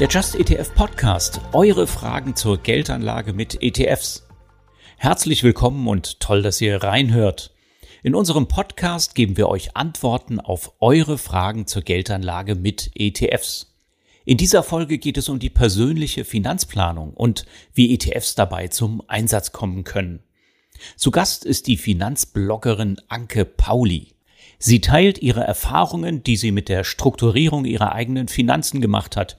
Der Just ETF Podcast. Eure Fragen zur Geldanlage mit ETFs. Herzlich willkommen und toll, dass ihr reinhört. In unserem Podcast geben wir euch Antworten auf eure Fragen zur Geldanlage mit ETFs. In dieser Folge geht es um die persönliche Finanzplanung und wie ETFs dabei zum Einsatz kommen können. Zu Gast ist die Finanzbloggerin Anke Pauli. Sie teilt ihre Erfahrungen, die sie mit der Strukturierung ihrer eigenen Finanzen gemacht hat.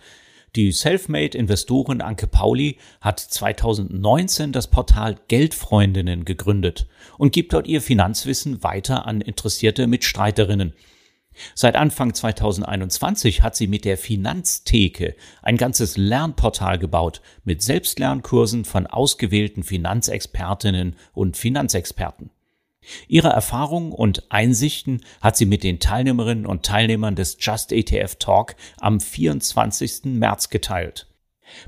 Die Selfmade-Investorin Anke Pauli hat 2019 das Portal Geldfreundinnen gegründet und gibt dort ihr Finanzwissen weiter an interessierte Mitstreiterinnen. Seit Anfang 2021 hat sie mit der Finanztheke ein ganzes Lernportal gebaut mit Selbstlernkursen von ausgewählten Finanzexpertinnen und Finanzexperten. Ihre Erfahrungen und Einsichten hat sie mit den Teilnehmerinnen und Teilnehmern des Just ETF Talk am 24. März geteilt.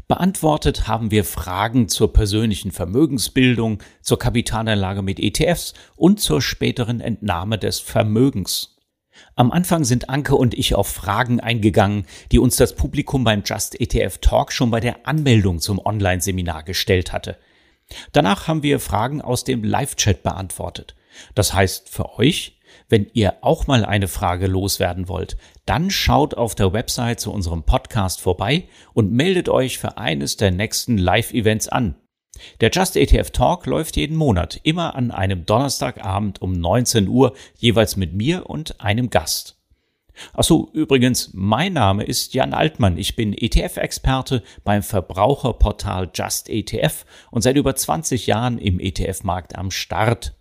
Beantwortet haben wir Fragen zur persönlichen Vermögensbildung, zur Kapitalanlage mit ETFs und zur späteren Entnahme des Vermögens. Am Anfang sind Anke und ich auf Fragen eingegangen, die uns das Publikum beim Just ETF Talk schon bei der Anmeldung zum Online-Seminar gestellt hatte. Danach haben wir Fragen aus dem Live-Chat beantwortet. Das heißt für euch, wenn ihr auch mal eine Frage loswerden wollt, dann schaut auf der Website zu unserem Podcast vorbei und meldet euch für eines der nächsten Live-Events an. Der Just ETF Talk läuft jeden Monat, immer an einem Donnerstagabend um 19 Uhr, jeweils mit mir und einem Gast. Achso, übrigens, mein Name ist Jan Altmann. Ich bin ETF-Experte beim Verbraucherportal Just ETF und seit über 20 Jahren im ETF-Markt am Start.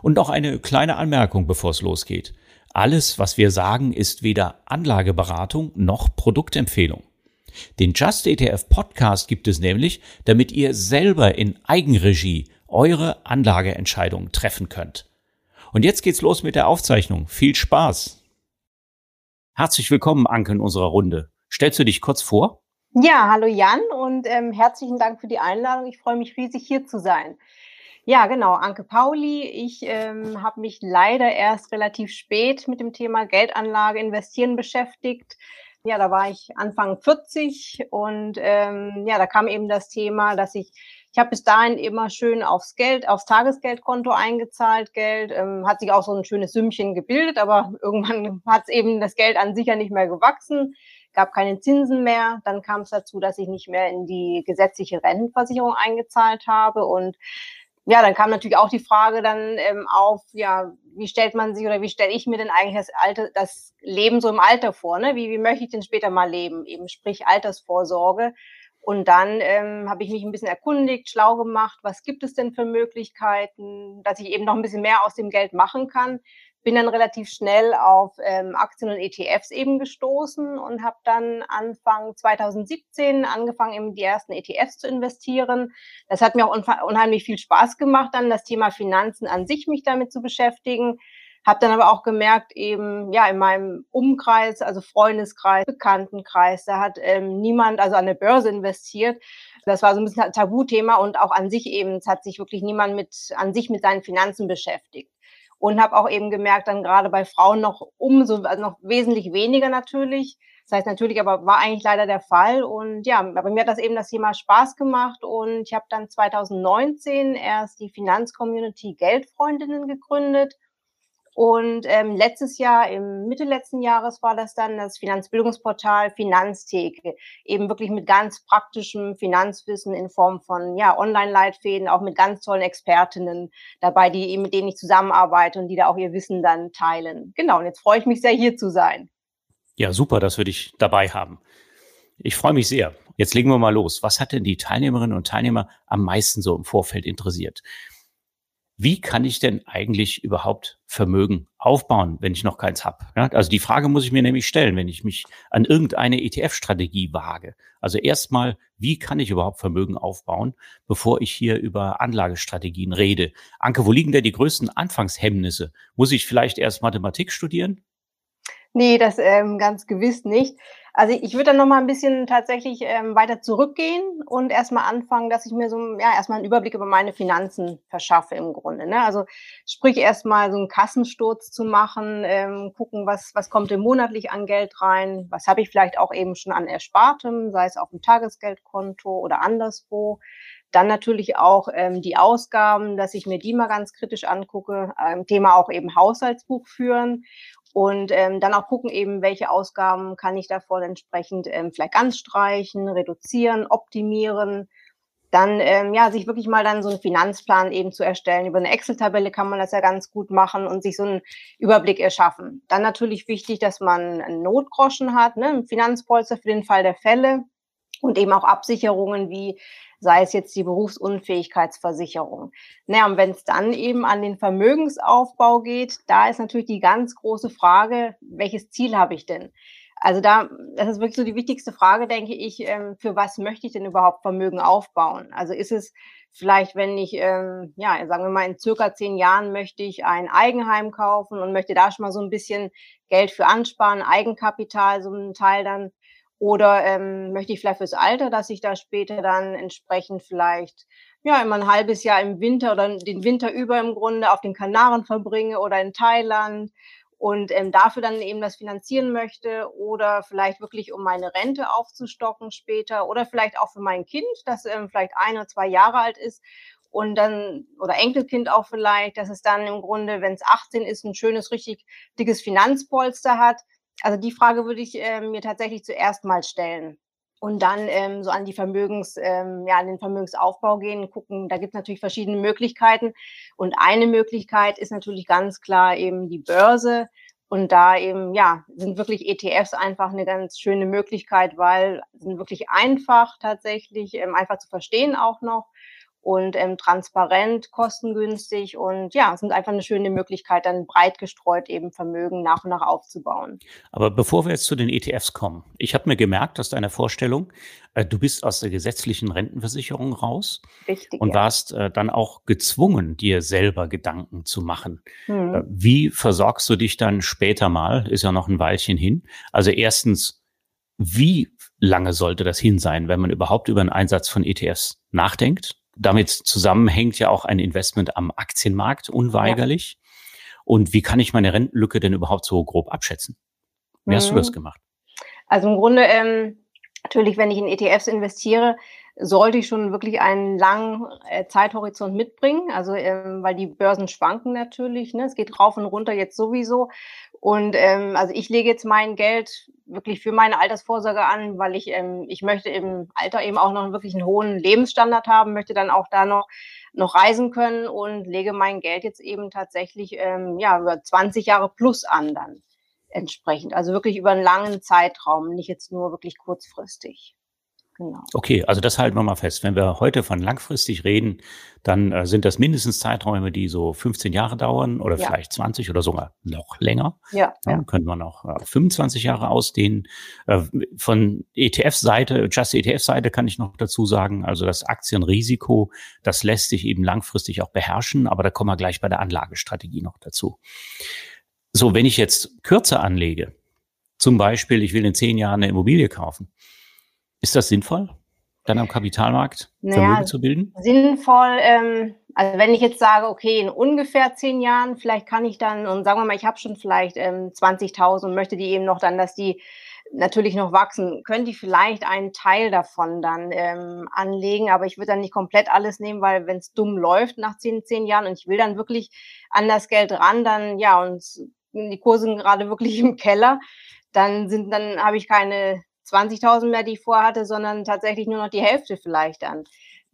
Und noch eine kleine Anmerkung, bevor es losgeht. Alles, was wir sagen, ist weder Anlageberatung noch Produktempfehlung. Den Just ETF Podcast gibt es nämlich, damit ihr selber in Eigenregie eure Anlageentscheidungen treffen könnt. Und jetzt geht's los mit der Aufzeichnung. Viel Spaß! Herzlich willkommen, Anke, in unserer Runde. Stellst du dich kurz vor? Ja, hallo Jan und ähm, herzlichen Dank für die Einladung. Ich freue mich riesig hier zu sein. Ja, genau, Anke Pauli. Ich ähm, habe mich leider erst relativ spät mit dem Thema Geldanlage, Investieren beschäftigt. Ja, da war ich Anfang 40 und ähm, ja, da kam eben das Thema, dass ich ich habe bis dahin immer schön aufs Geld, aufs Tagesgeldkonto eingezahlt, Geld, ähm, hat sich auch so ein schönes Sümmchen gebildet, aber irgendwann hat es eben das Geld an sich ja nicht mehr gewachsen, gab keine Zinsen mehr. Dann kam es dazu, dass ich nicht mehr in die gesetzliche Rentenversicherung eingezahlt habe und ja, dann kam natürlich auch die Frage dann ähm, auf, ja, wie stellt man sich oder wie stelle ich mir denn eigentlich das Alte, das Leben so im Alter vor? Ne? Wie, wie möchte ich denn später mal leben? Eben sprich Altersvorsorge. Und dann ähm, habe ich mich ein bisschen erkundigt, schlau gemacht, was gibt es denn für Möglichkeiten, dass ich eben noch ein bisschen mehr aus dem Geld machen kann bin dann relativ schnell auf ähm, Aktien und ETFs eben gestoßen und habe dann Anfang 2017 angefangen, eben die ersten ETFs zu investieren. Das hat mir auch unheimlich viel Spaß gemacht, dann das Thema Finanzen an sich mich damit zu beschäftigen. Habe dann aber auch gemerkt, eben ja in meinem Umkreis, also Freundeskreis, Bekanntenkreis, da hat ähm, niemand also an der Börse investiert. Das war so ein bisschen ein Tabuthema und auch an sich eben, es hat sich wirklich niemand mit an sich mit seinen Finanzen beschäftigt und habe auch eben gemerkt, dann gerade bei Frauen noch umso, also noch wesentlich weniger natürlich. Das heißt natürlich, aber war eigentlich leider der Fall. Und ja, aber mir hat das eben das Thema Spaß gemacht und ich habe dann 2019 erst die Finanzcommunity Geldfreundinnen gegründet und ähm, letztes Jahr, im Mitte letzten Jahres, war das dann das Finanzbildungsportal Finanztheke, eben wirklich mit ganz praktischem Finanzwissen in Form von ja, Online-Leitfäden, auch mit ganz tollen Expertinnen dabei, die mit denen ich zusammenarbeite und die da auch ihr Wissen dann teilen. Genau, und jetzt freue ich mich sehr, hier zu sein. Ja, super, dass wir dich dabei haben. Ich freue mich sehr. Jetzt legen wir mal los. Was hat denn die Teilnehmerinnen und Teilnehmer am meisten so im Vorfeld interessiert? Wie kann ich denn eigentlich überhaupt Vermögen aufbauen, wenn ich noch keins habe? Ja, also die Frage muss ich mir nämlich stellen, wenn ich mich an irgendeine ETF-Strategie wage. Also erstmal, wie kann ich überhaupt Vermögen aufbauen, bevor ich hier über Anlagestrategien rede? Anke, wo liegen denn die größten Anfangshemmnisse? Muss ich vielleicht erst Mathematik studieren? Nee, das ähm, ganz gewiss nicht. Also ich würde dann noch mal ein bisschen tatsächlich ähm, weiter zurückgehen und erstmal anfangen, dass ich mir so ja erstmal einen Überblick über meine Finanzen verschaffe im Grunde. Ne? Also sprich erstmal so einen Kassensturz zu machen, ähm, gucken, was was kommt denn monatlich an Geld rein, was habe ich vielleicht auch eben schon an Erspartem, sei es auf dem Tagesgeldkonto oder anderswo. Dann natürlich auch ähm, die Ausgaben, dass ich mir die mal ganz kritisch angucke. Ähm, Thema auch eben Haushaltsbuch führen und ähm, dann auch gucken eben, welche Ausgaben kann ich davon entsprechend ähm, vielleicht ganz streichen, reduzieren, optimieren. Dann ähm, ja, sich wirklich mal dann so einen Finanzplan eben zu erstellen. Über eine Excel-Tabelle kann man das ja ganz gut machen und sich so einen Überblick erschaffen. Dann natürlich wichtig, dass man einen Notgroschen hat, ne, ein Finanzpolster für den Fall der Fälle und eben auch Absicherungen wie sei es jetzt die Berufsunfähigkeitsversicherung. Naja, und wenn es dann eben an den Vermögensaufbau geht, da ist natürlich die ganz große Frage, welches Ziel habe ich denn? Also da, das ist wirklich so die wichtigste Frage, denke ich, ähm, für was möchte ich denn überhaupt Vermögen aufbauen? Also ist es vielleicht, wenn ich, ähm, ja, sagen wir mal, in circa zehn Jahren möchte ich ein Eigenheim kaufen und möchte da schon mal so ein bisschen Geld für ansparen, Eigenkapital, so einen Teil dann oder ähm, möchte ich vielleicht fürs Alter, dass ich da später dann entsprechend vielleicht ja immer ein halbes Jahr im Winter oder den Winter über im Grunde auf den Kanaren verbringe oder in Thailand und ähm, dafür dann eben das finanzieren möchte oder vielleicht wirklich um meine Rente aufzustocken später oder vielleicht auch für mein Kind, das ähm, vielleicht ein oder zwei Jahre alt ist und dann oder Enkelkind auch vielleicht, dass es dann im Grunde, wenn es 18 ist, ein schönes, richtig dickes Finanzpolster hat, also die Frage würde ich äh, mir tatsächlich zuerst mal stellen und dann ähm, so an die Vermögens, ähm, ja, an den Vermögensaufbau gehen, gucken. Da gibt es natürlich verschiedene Möglichkeiten. Und eine Möglichkeit ist natürlich ganz klar eben die Börse. Und da eben, ja, sind wirklich ETFs einfach eine ganz schöne Möglichkeit, weil sind wirklich einfach tatsächlich, ähm, einfach zu verstehen auch noch und ähm, transparent, kostengünstig und ja, es sind einfach eine schöne Möglichkeit, dann breit gestreut eben Vermögen nach und nach aufzubauen. Aber bevor wir jetzt zu den ETFs kommen, ich habe mir gemerkt aus deiner Vorstellung, äh, du bist aus der gesetzlichen Rentenversicherung raus Richtig, und ja. warst äh, dann auch gezwungen, dir selber Gedanken zu machen. Mhm. Äh, wie versorgst du dich dann später mal? Ist ja noch ein Weilchen hin. Also erstens, wie lange sollte das hin sein, wenn man überhaupt über einen Einsatz von ETFs nachdenkt? Damit zusammenhängt ja auch ein Investment am Aktienmarkt unweigerlich. Ja. Und wie kann ich meine Rentenlücke denn überhaupt so grob abschätzen? Wie mhm. hast du das mhm. gemacht? Also im Grunde, ähm, natürlich, wenn ich in ETFs investiere, sollte ich schon wirklich einen langen äh, Zeithorizont mitbringen. Also, ähm, weil die Börsen schwanken natürlich. Ne? Es geht rauf und runter jetzt sowieso. Und ähm, also ich lege jetzt mein Geld wirklich für meine Altersvorsorge an, weil ich, ähm, ich möchte im Alter eben auch noch wirklich einen hohen Lebensstandard haben, möchte dann auch da noch, noch reisen können und lege mein Geld jetzt eben tatsächlich ähm, ja, über 20 Jahre plus an dann entsprechend. Also wirklich über einen langen Zeitraum, nicht jetzt nur wirklich kurzfristig. Genau. Okay, also das halten wir mal fest. Wenn wir heute von langfristig reden, dann äh, sind das mindestens Zeiträume, die so 15 Jahre dauern oder ja. vielleicht 20 oder sogar noch länger. Ja. Dann ja. können wir noch äh, 25 Jahre ausdehnen. Äh, von ETF-Seite, Just ETF-Seite kann ich noch dazu sagen, also das Aktienrisiko, das lässt sich eben langfristig auch beherrschen, aber da kommen wir gleich bei der Anlagestrategie noch dazu. So, wenn ich jetzt kürzer anlege, zum Beispiel, ich will in zehn Jahren eine Immobilie kaufen, ist das sinnvoll, dann am Kapitalmarkt naja, Vermögen zu bilden? Sinnvoll, ähm, also wenn ich jetzt sage, okay, in ungefähr zehn Jahren, vielleicht kann ich dann, und sagen wir mal, ich habe schon vielleicht ähm, 20.000 und möchte die eben noch dann, dass die natürlich noch wachsen, könnte ich vielleicht einen Teil davon dann ähm, anlegen, aber ich würde dann nicht komplett alles nehmen, weil wenn es dumm läuft nach zehn, zehn Jahren und ich will dann wirklich an das Geld ran, dann ja, und die Kurse sind gerade wirklich im Keller, dann sind, dann habe ich keine 20.000 mehr, die ich vorhatte, sondern tatsächlich nur noch die Hälfte vielleicht dann.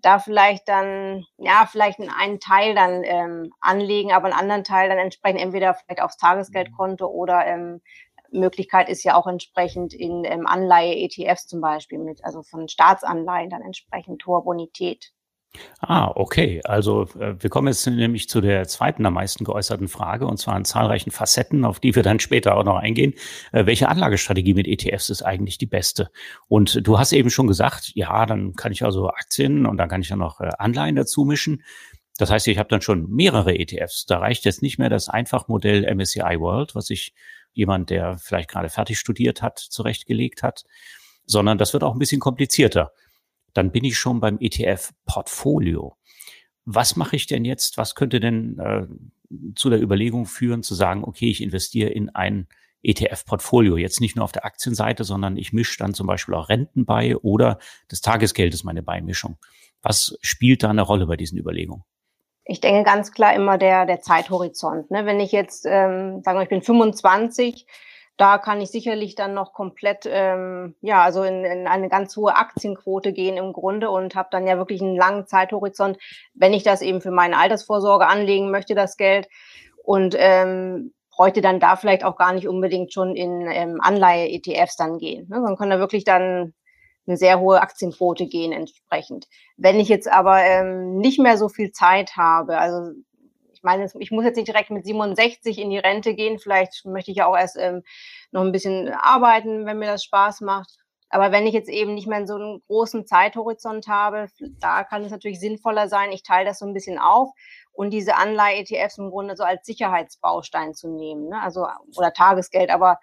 Da vielleicht dann, ja, vielleicht einen Teil dann ähm, anlegen, aber einen anderen Teil dann entsprechend entweder vielleicht aufs Tagesgeldkonto oder ähm, Möglichkeit ist ja auch entsprechend in ähm, Anleihe-ETFs zum Beispiel mit, also von Staatsanleihen dann entsprechend hoher Bonität. Ah, okay. Also äh, wir kommen jetzt nämlich zu der zweiten am meisten geäußerten Frage, und zwar an zahlreichen Facetten, auf die wir dann später auch noch eingehen. Äh, welche Anlagestrategie mit ETFs ist eigentlich die beste? Und du hast eben schon gesagt, ja, dann kann ich also Aktien und dann kann ich dann noch äh, Anleihen dazu mischen. Das heißt, ich habe dann schon mehrere ETFs. Da reicht jetzt nicht mehr das Einfachmodell MSCI World, was ich jemand, der vielleicht gerade fertig studiert hat, zurechtgelegt hat, sondern das wird auch ein bisschen komplizierter. Dann bin ich schon beim ETF-Portfolio. Was mache ich denn jetzt? Was könnte denn äh, zu der Überlegung führen, zu sagen, okay, ich investiere in ein ETF-Portfolio. Jetzt nicht nur auf der Aktienseite, sondern ich mische dann zum Beispiel auch Renten bei oder das Tagesgeld ist meine Beimischung. Was spielt da eine Rolle bei diesen Überlegungen? Ich denke ganz klar immer der, der Zeithorizont. Ne? Wenn ich jetzt, ähm, sagen wir, ich bin 25, da kann ich sicherlich dann noch komplett, ähm, ja, also in, in eine ganz hohe Aktienquote gehen im Grunde und habe dann ja wirklich einen langen Zeithorizont, wenn ich das eben für meine Altersvorsorge anlegen möchte, das Geld. Und ähm, bräuchte dann da vielleicht auch gar nicht unbedingt schon in ähm, Anleihe-ETFs dann gehen. Ne? Man kann da wirklich dann eine sehr hohe Aktienquote gehen entsprechend. Wenn ich jetzt aber ähm, nicht mehr so viel Zeit habe, also ich meine, ich muss jetzt nicht direkt mit 67 in die Rente gehen, vielleicht möchte ich ja auch erst ähm, noch ein bisschen arbeiten, wenn mir das Spaß macht. Aber wenn ich jetzt eben nicht mehr so einen großen Zeithorizont habe, da kann es natürlich sinnvoller sein, ich teile das so ein bisschen auf und diese Anleihe-ETFs im Grunde so als Sicherheitsbaustein zu nehmen, ne? also oder Tagesgeld, aber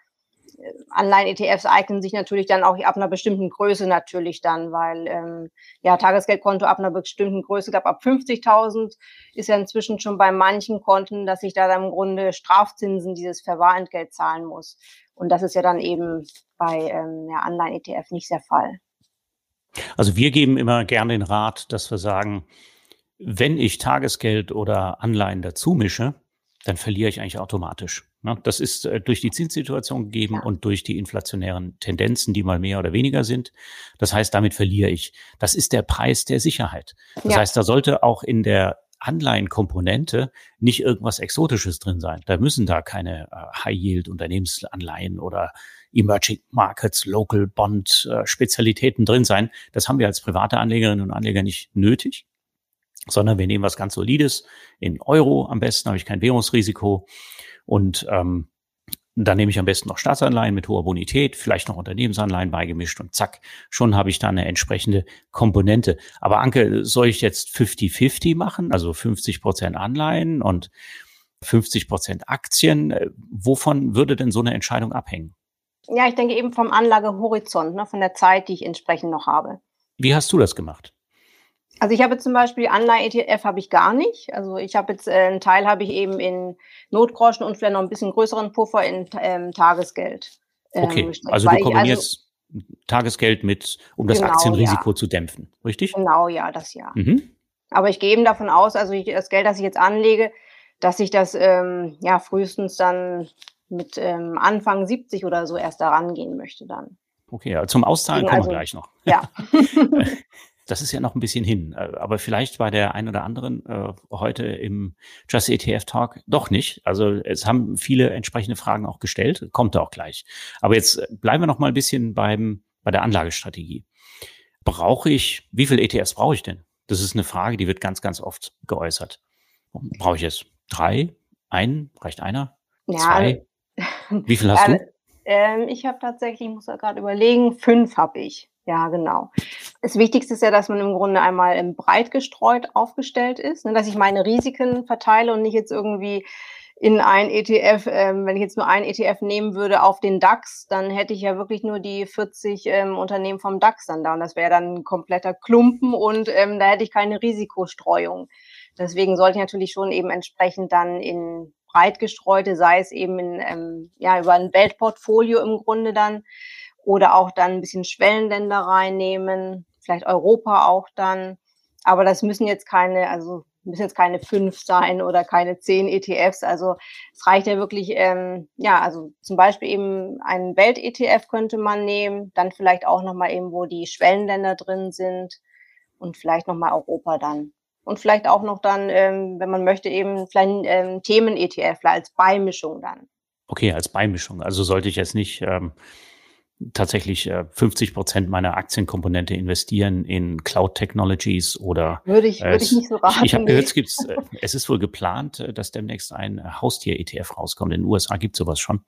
Anleihen-ETFs eignen sich natürlich dann auch ab einer bestimmten Größe natürlich dann, weil ähm, ja Tagesgeldkonto ab einer bestimmten Größe, gab ab 50.000 ist ja inzwischen schon bei manchen Konten, dass ich da dann im Grunde Strafzinsen dieses Verwahrentgelt zahlen muss. Und das ist ja dann eben bei ähm, ja, Anleihen-ETF nicht der Fall. Also wir geben immer gerne den Rat, dass wir sagen, wenn ich Tagesgeld oder Anleihen dazu mische, dann verliere ich eigentlich automatisch. Ne? Das ist äh, durch die Zinssituation gegeben und durch die inflationären Tendenzen, die mal mehr oder weniger sind. Das heißt, damit verliere ich. Das ist der Preis der Sicherheit. Das ja. heißt, da sollte auch in der Anleihenkomponente nicht irgendwas Exotisches drin sein. Da müssen da keine äh, High-Yield-Unternehmensanleihen oder Emerging Markets, Local Bond äh, drin sein. Das haben wir als private Anlegerinnen und Anleger nicht nötig sondern wir nehmen was ganz Solides in Euro am besten, habe ich kein Währungsrisiko und ähm, dann nehme ich am besten noch Staatsanleihen mit hoher Bonität, vielleicht noch Unternehmensanleihen beigemischt und zack, schon habe ich da eine entsprechende Komponente. Aber Anke, soll ich jetzt 50-50 machen, also 50 Prozent Anleihen und 50 Prozent Aktien? Wovon würde denn so eine Entscheidung abhängen? Ja, ich denke eben vom Anlagehorizont, ne, von der Zeit, die ich entsprechend noch habe. Wie hast du das gemacht? Also ich habe zum Beispiel Anleihen-ETF habe ich gar nicht. Also ich habe jetzt äh, einen Teil habe ich eben in Notgroschen und vielleicht noch ein bisschen größeren Puffer in ähm, Tagesgeld. Ähm, okay, also du kombinierst also, Tagesgeld mit, um das genau, Aktienrisiko ja. zu dämpfen, richtig? Genau, ja, das ja. Mhm. Aber ich gehe eben davon aus, also ich, das Geld, das ich jetzt anlege, dass ich das ähm, ja frühestens dann mit ähm, Anfang 70 oder so erst daran gehen möchte dann. Okay, ja, zum Auszahlen kommen also, wir gleich noch. Ja. Das ist ja noch ein bisschen hin. Äh, aber vielleicht bei der ein oder anderen äh, heute im Just ETF Talk doch nicht. Also es haben viele entsprechende Fragen auch gestellt. Kommt auch gleich. Aber jetzt bleiben wir noch mal ein bisschen beim, bei der Anlagestrategie. Brauche ich, wie viele ETFs brauche ich denn? Das ist eine Frage, die wird ganz, ganz oft geäußert. Brauche ich jetzt drei? Einen? Reicht einer? Ja, Zwei? Wie viel hast ja, du? Ähm, ich habe tatsächlich, ich muss da gerade überlegen, fünf habe ich. Ja, genau. Das Wichtigste ist ja, dass man im Grunde einmal breit gestreut aufgestellt ist, ne, dass ich meine Risiken verteile und nicht jetzt irgendwie in ein ETF, ähm, wenn ich jetzt nur ein ETF nehmen würde auf den DAX, dann hätte ich ja wirklich nur die 40 ähm, Unternehmen vom DAX dann da und das wäre dann ein kompletter Klumpen und ähm, da hätte ich keine Risikostreuung. Deswegen sollte ich natürlich schon eben entsprechend dann in breit gestreute, sei es eben in, ähm, ja, über ein Weltportfolio im Grunde dann, oder auch dann ein bisschen Schwellenländer reinnehmen, vielleicht Europa auch dann. Aber das müssen jetzt keine, also müssen jetzt keine fünf sein oder keine zehn ETFs. Also es reicht ja wirklich, ähm, ja, also zum Beispiel eben einen Welt-ETF könnte man nehmen, dann vielleicht auch nochmal eben, wo die Schwellenländer drin sind und vielleicht nochmal Europa dann. Und vielleicht auch noch dann, ähm, wenn man möchte, eben vielleicht ähm, Themen-ETF als Beimischung dann. Okay, als Beimischung. Also sollte ich jetzt nicht ähm, tatsächlich äh, 50 Prozent meiner Aktienkomponente investieren in Cloud Technologies oder würde ich, würde ich nicht so raten. Ich, ich habe gehört, es, gibt's, äh, es ist wohl geplant, äh, dass demnächst ein Haustier-ETF rauskommt. In den USA gibt sowas schon.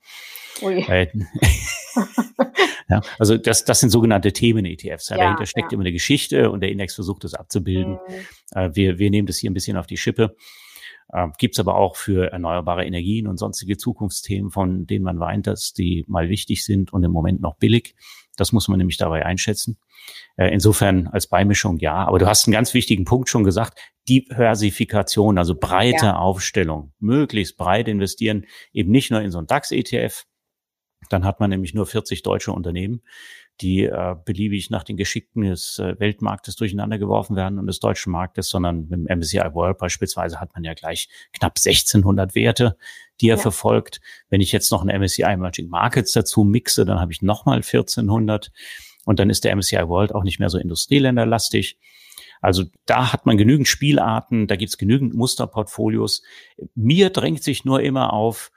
Ui. Äh, ja, also das, das sind sogenannte Themen-ETFs. Ja, dahinter steckt ja. immer eine Geschichte und der Index versucht das abzubilden. Mhm. Äh, wir, wir nehmen das hier ein bisschen auf die Schippe. Äh, Gibt es aber auch für erneuerbare Energien und sonstige Zukunftsthemen, von denen man weint, dass die mal wichtig sind und im Moment noch billig. Das muss man nämlich dabei einschätzen. Äh, insofern als Beimischung ja. Aber du hast einen ganz wichtigen Punkt schon gesagt. Diversifikation, also breite ja. Aufstellung, möglichst breit investieren, eben nicht nur in so ein DAX-ETF. Dann hat man nämlich nur 40 deutsche Unternehmen, die äh, beliebig nach den Geschickten des äh, Weltmarktes durcheinander geworfen werden und des deutschen Marktes, sondern mit dem MSCI World beispielsweise hat man ja gleich knapp 1600 Werte, die er ja. verfolgt. Wenn ich jetzt noch ein MSCI Emerging Markets dazu mixe, dann habe ich nochmal 1400 und dann ist der MSCI World auch nicht mehr so industrieländerlastig. Also da hat man genügend Spielarten, da gibt's genügend Musterportfolios. Mir drängt sich nur immer auf,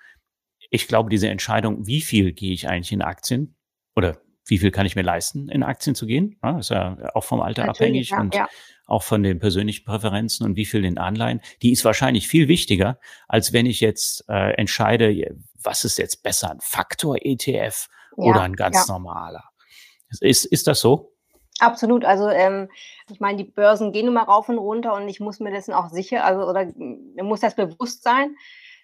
ich glaube, diese Entscheidung, wie viel gehe ich eigentlich in Aktien oder wie viel kann ich mir leisten, in Aktien zu gehen? Ja, ist ja auch vom Alter Natürlich, abhängig ja, und ja. auch von den persönlichen Präferenzen und wie viel in Anleihen. Die ist wahrscheinlich viel wichtiger, als wenn ich jetzt äh, entscheide, was ist jetzt besser, ein Faktor-ETF oder ein ganz normaler. Ist, ist das so? Absolut. Also ähm, ich meine, die Börsen gehen immer rauf und runter und ich muss mir dessen auch sicher, also oder muss das bewusst sein,